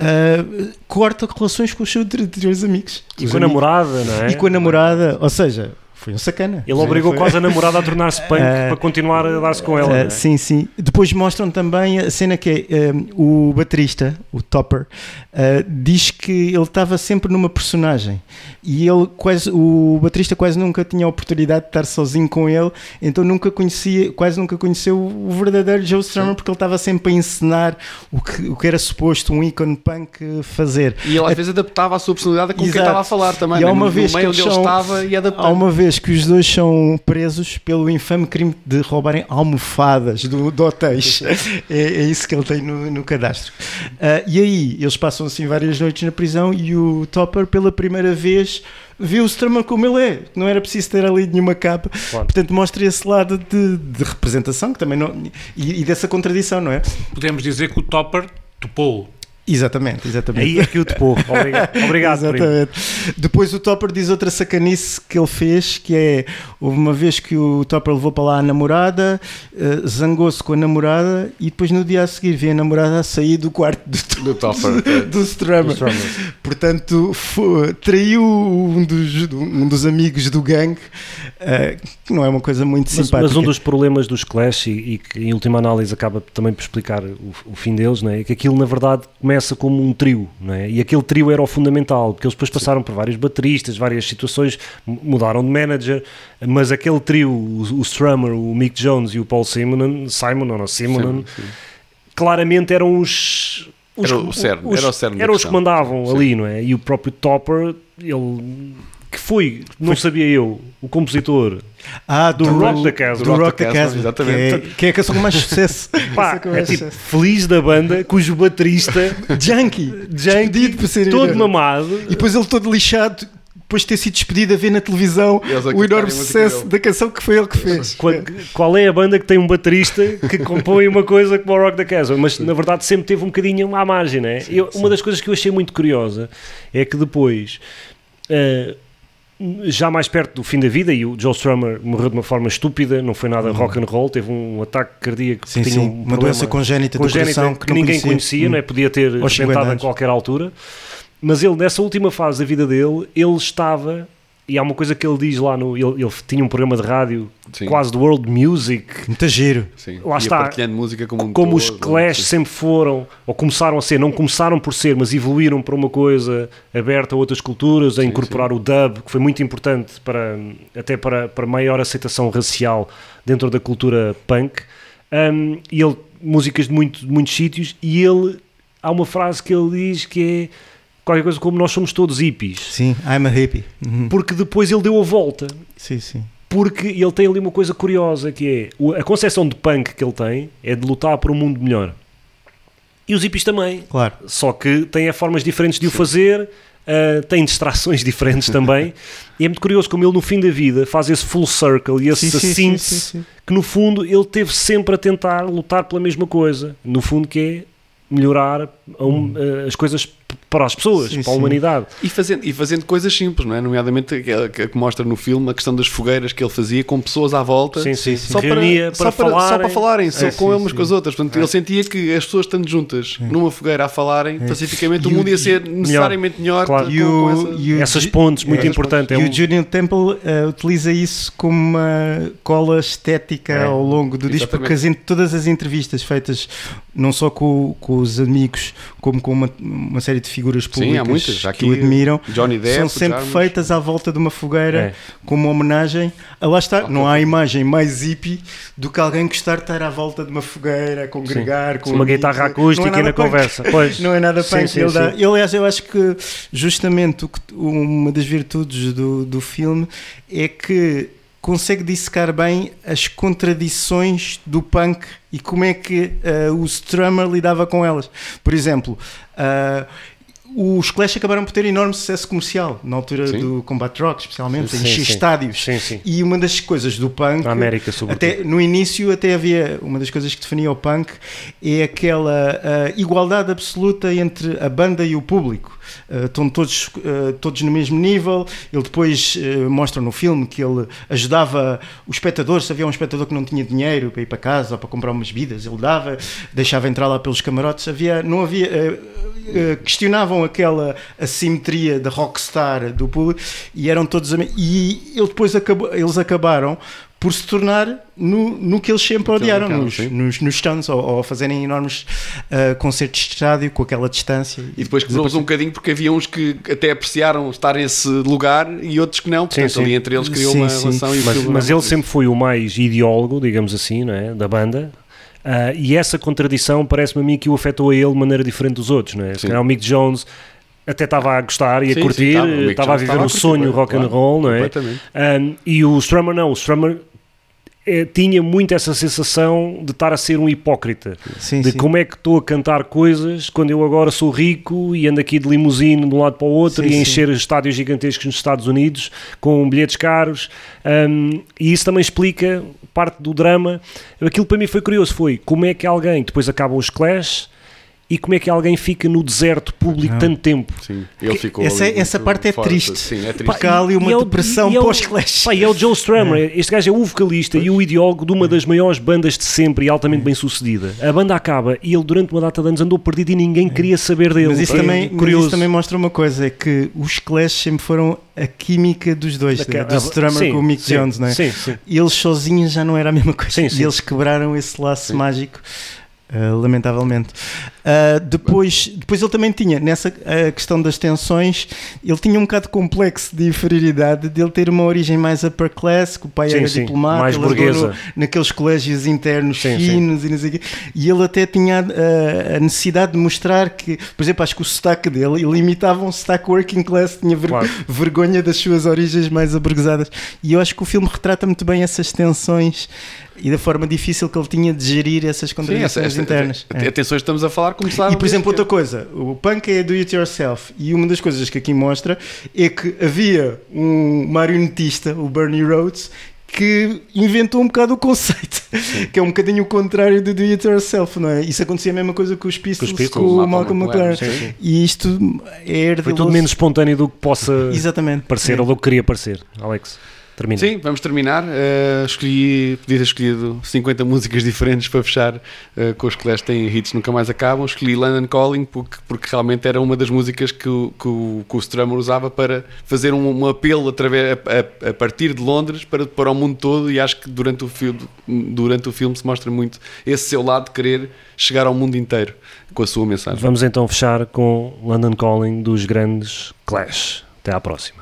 eh, corta relações com os seus verdadeiros amigos. E com a amigos- namorada, não é? e com a namorada, ou seja, foi um sacana. Ele obrigou Foi- quase a namorada a tornar-se punk Ah, para continuar a dar-se com ela. Uh, é? sim, sim. Depois mostram também a cena que é um, o baterista, o Topper, uh, diz que ele estava sempre numa personagem e ele quase, o baterista quase nunca tinha a oportunidade de estar sozinho com ele, então nunca conhecia, quase nunca conheceu o verdadeiro Joe Strummer porque ele estava sempre a encenar o que, o que era suposto um ícone punk fazer. E ele às vezes adaptava a sua personalidade com quem Exato. estava a falar também. E há né? uma vez no que onde ele estava e adaptava. Há uma vez que os dois são presos pelo infame crime de roubarem almofadas do, de hotéis. É, é isso que ele tem no, no cadastro. Ah, e aí, eles passam assim várias noites na prisão e o Topper, pela primeira vez, vê o Strummer como ele é. Não era preciso ter ali nenhuma capa. Claro. Portanto, mostra esse lado de, de representação que também não. E, e dessa contradição, não é? Podemos dizer que o Topper topou. Exatamente, exatamente. Aí é que o topou. Obrigado, obrigado primo. Exatamente. Depois o Topper diz outra sacanice que ele fez, que é houve uma vez que o Topper levou para lá a namorada, eh, zangou-se com a namorada e depois no dia a seguir vê a namorada a sair do quarto do, Do Topper. do Strummer. Portanto, fo- traiu um dos, um dos amigos do gangue, eh, que não é uma coisa muito Mas, simpática. mas um dos problemas dos Clash, e, e que em última análise acaba também por explicar o, o fim deles, não é? é que aquilo na verdade começa como um trio, não é? e aquele trio era o fundamental, porque eles depois passaram por vários bateristas, várias situações, mu- mudaram de manager, mas aquele trio, o, o Strummer, o Mick Jones e o Paul Simon, Simon ou não, Simonon, Sim, claramente eram os. os Era o cerne, era o cerne da eram os que mandavam Sim. ali, não é? E o próprio Topper, ele foi, não sabia eu, o compositor Ah, do Rock the Casbah. Do Rock the Casbah, Casbah, exatamente. Que é, que é a canção com mais sucesso. Pá, é mais tipo, feliz da banda, cujo baterista, Junkie. Junkie, Despedido por ser todo mamado, E depois ele todo lixado, depois de ter sido despedido a ver na televisão o enorme sucesso da canção que foi ele que fez. Qual, qual é a banda que tem um baterista que compõe uma coisa como o Rock the Casbah? Mas na verdade sempre teve um bocadinho à margem, né? Eu, uma das coisas que eu achei muito curiosa é que depois, eh, já mais perto do fim da vida, e o Joe Strummer morreu de uma forma estúpida, não foi nada rock and roll, teve um ataque cardíaco, Sim, tinha sim. um Uma doença congénita, congénita coração que, que, ninguém conhecia, Hum. não é? podia ter Aos 50 experimentado a qualquer altura. Mas ele, nessa última fase da vida dele, ele estava. E há uma coisa que ele diz lá no. Ele, ele tinha um programa de rádio Sim. quase de world music, Muito giro. Sim. Lá Ia está. partilhando música como um como os todo, Clash sim. sempre foram, ou começaram a ser, não começaram por ser, mas evoluíram para uma coisa aberta a outras culturas, a incorporar o dub, que foi muito importante para, até para, para maior aceitação racial dentro da cultura punk. Um, e ele, músicas de, muito, de muitos sítios, e ele, há uma frase que ele diz que é qualquer coisa como nós somos todos hippies. Sim, I'm a hippie. Uhum. Porque depois ele deu a volta Sim, sim. porque ele tem ali uma coisa curiosa que é a concepção de punk que ele tem é de lutar por um mundo melhor e os hippies também Claro. só que têm formas diferentes de o fazer uh, têm distrações diferentes também e é muito curioso como ele no fim da vida faz esse full circle e essa Sim, sim, sim, síntese sim, sim. que no fundo ele teve sempre a tentar lutar pela mesma coisa no fundo que é melhorar um- uh, as coisas para as pessoas, Sim, para a sim. humanidade E fazendo, e fazendo coisas simples, não é? Nomeadamente que, que, que mostra no filme a questão das fogueiras que ele fazia com pessoas à volta. sim, sim, sim. Só Reunia para, para, só para, falar só para falarem, só É, com sim, umas sim. com as outras. Portanto, ele sentia que as pessoas estando juntas numa fogueira a falarem pacificamente, o E o- mundo ia ser necessariamente melhor, Claro. com, E com o- essa- e o essas pontes muito É, importante é E um- o Julian Temple eh, utiliza isso como uma cola estética É, ao longo do disco, porque as todas as entrevistas feitas não só com, com os amigos, como com uma, uma série de figuras públicas Sim, há muitas. Já que aqui, o admiram, Depp, são sempre Jarmus. feitas à volta de uma fogueira É. como uma homenagem. Ah, lá está, não há imagem mais hippie do que alguém gostar de estar à volta de uma fogueira, a congregar, com uma amigos. guitarra Não é acústica nada na conversa. Pois. Não é nada Sim, punk. sim, ele sim. dá- eu, acho que justamente uma das virtudes do, do filme é que consegue dissecar bem as contradições do punk e como é que eh, o Strummer lidava com elas. Por exemplo, ah, os Clash acabaram por ter enorme sucesso comercial na altura Sim. do Combat Rock, especialmente, Sim, em sim. estádios. Sim. E uma das coisas do punk, Na América, sobretudo. até no início até havia uma das coisas que definia o punk é aquela ah, igualdade absoluta entre a banda e o público. Ah, estão todos, ah, todos no mesmo nível. Ele depois mostra no filme que ele ajudava o espectador. Se havia um espectador que não tinha dinheiro para ir para casa ou para comprar umas bebidas, ele dava, deixava entrar lá pelos camarotes. Havia, não havia. ah, aquela assimetria da rockstar do público e eram todos e ele depois acabou, eles acabaram por se tornar no, no que eles sempre odiaram, nos, sim. nos, nos stands, ou, ou fazerem enormes ah, concertos de estádio com aquela distância. E depois quebrou-os um bocadinho porque havia uns que até apreciaram estar nesse lugar e outros que não. Portanto, sim. ali entre eles criou Sim, uma sim. relação e Mas, mas ele sempre foi o mais ideólogo, digamos assim, não é? da banda. Ah, e essa contradição parece-me a mim que o afetou a ele de maneira diferente dos outros. Não é? Se Sim. calhar o Mick Jones até estava a gostar e a Sim, sim, curtir, estava. O Mick estava a viver estava um a curtir, sonho claro, rock and roll, não é? Um, e o Strummer não, o Strummer eh, tinha muito essa sensação de estar a ser um hipócrita. Sim, de sim. como é que estou a cantar coisas quando eu agora sou rico e ando aqui de limusine de um lado para o outro Sim, e a encher estádios gigantescos nos Estados Unidos com bilhetes caros. Um, e isso também explica parte do drama. Aquilo para mim foi curioso, foi como é que alguém, depois acabam os Clash, e como é que alguém fica no deserto público Não. tanto tempo. Sim, ele ficou Essa, ali essa parte é triste. Sim, é triste. Porque há ali uma E é depressão é pós-clash. Pá, e é o Joe Strummer. Este gajo é o vocalista e o ideólogo de uma das maiores bandas de sempre e altamente bem sucedida. A banda acaba e ele, durante uma data de anos, andou perdido e ninguém queria saber dele. Mas isso, É também, mas curioso. isso também mostra uma coisa: é que os Clash sempre foram a química dos dois, Daquela- do Strummer Sim, com o Mick sim, Jones, não é? Sim, sim. E eles sozinhos já não era a mesma coisa. Sim, sim. E eles quebraram esse laço mágico, uh, lamentavelmente. Ah, depois, depois ele também tinha, nessa ah, questão das tensões, ele tinha um bocado complexo de inferioridade de ele ter uma origem mais upper class, que o pai Sim, era sim, diplomata, mais burguesa. naqueles colégios internos Sim, sim. finos e não sei o quê. E ele até tinha ah, a necessidade de mostrar que, por exemplo, acho que o sotaque dele, ele imitava um sotaque working class, tinha ver- Claro. vergonha das suas origens mais aburguesadas. E eu acho que o filme retrata muito bem essas tensões e da forma difícil que ele tinha de gerir essas Sim, contradições essa, essa, internas. É. Atenção, estamos a falar começar. E por exemplo, outra coisa, o punk é do it yourself. E uma das coisas que aqui mostra é que havia um marionetista, o Bernie Rhodes, que inventou um bocado o conceito, que é um bocadinho o contrário do do it yourself, não é? Isso acontecia a mesma coisa com os Pistols, com, Pistols, o Malcolm McLaren, sim, sim. E isto é Foi tudo menos espontâneo do que possa Exatamente. parecer ou do que queria parecer. Alex, termina. Sim, vamos terminar. Uh, escolhi, podia ter escolhido 50 músicas diferentes para fechar uh, com os que têm hits nunca mais acabam. Escolhi London Calling porque, porque realmente era uma das músicas que, o- que, o, que o Strummer usava para fazer um, um apelo através, a, a- a partir de Londres para, para o mundo todo. E acho que durante o, filme, durante o filme se mostra muito esse seu lado de querer chegar ao mundo inteiro com a sua mensagem. Vamos então fechar com London Calling dos grandes Clash. Até à próxima.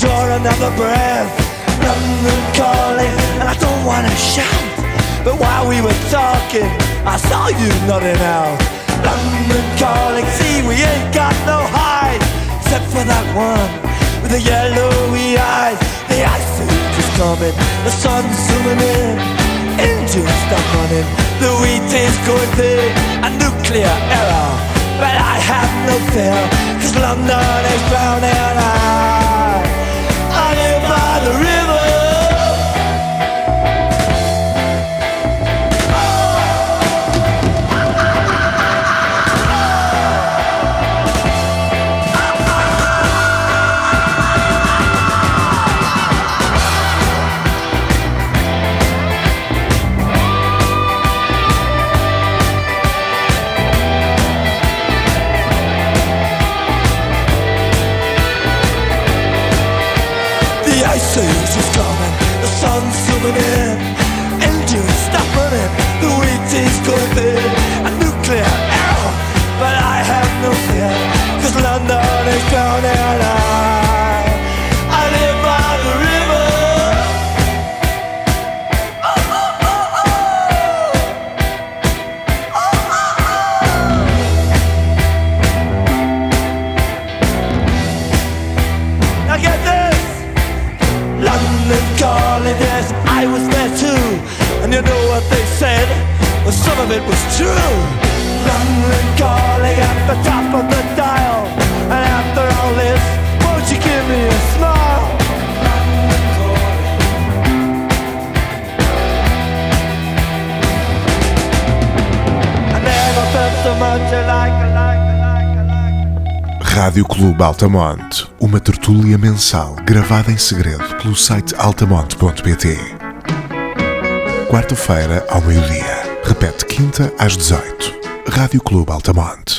draw another breath. London calling, and I don't wanna shout. But while we were talking, I saw you nodding out. London calling, see we ain't got no hide except for that one with the yellowy eyes. The ice is coming, the sun's zooming in. Engines stop running, the wheat is going thin. A nuclear error, but I have no fear, cause London is drowning. By the river. Rádio Clube Altamonte, uma tertúlia mensal gravada em segredo pelo site altamonte.pt. Quarta-feira ao meio-dia. Repete quinta às 18. Rádio Clube Altamonte.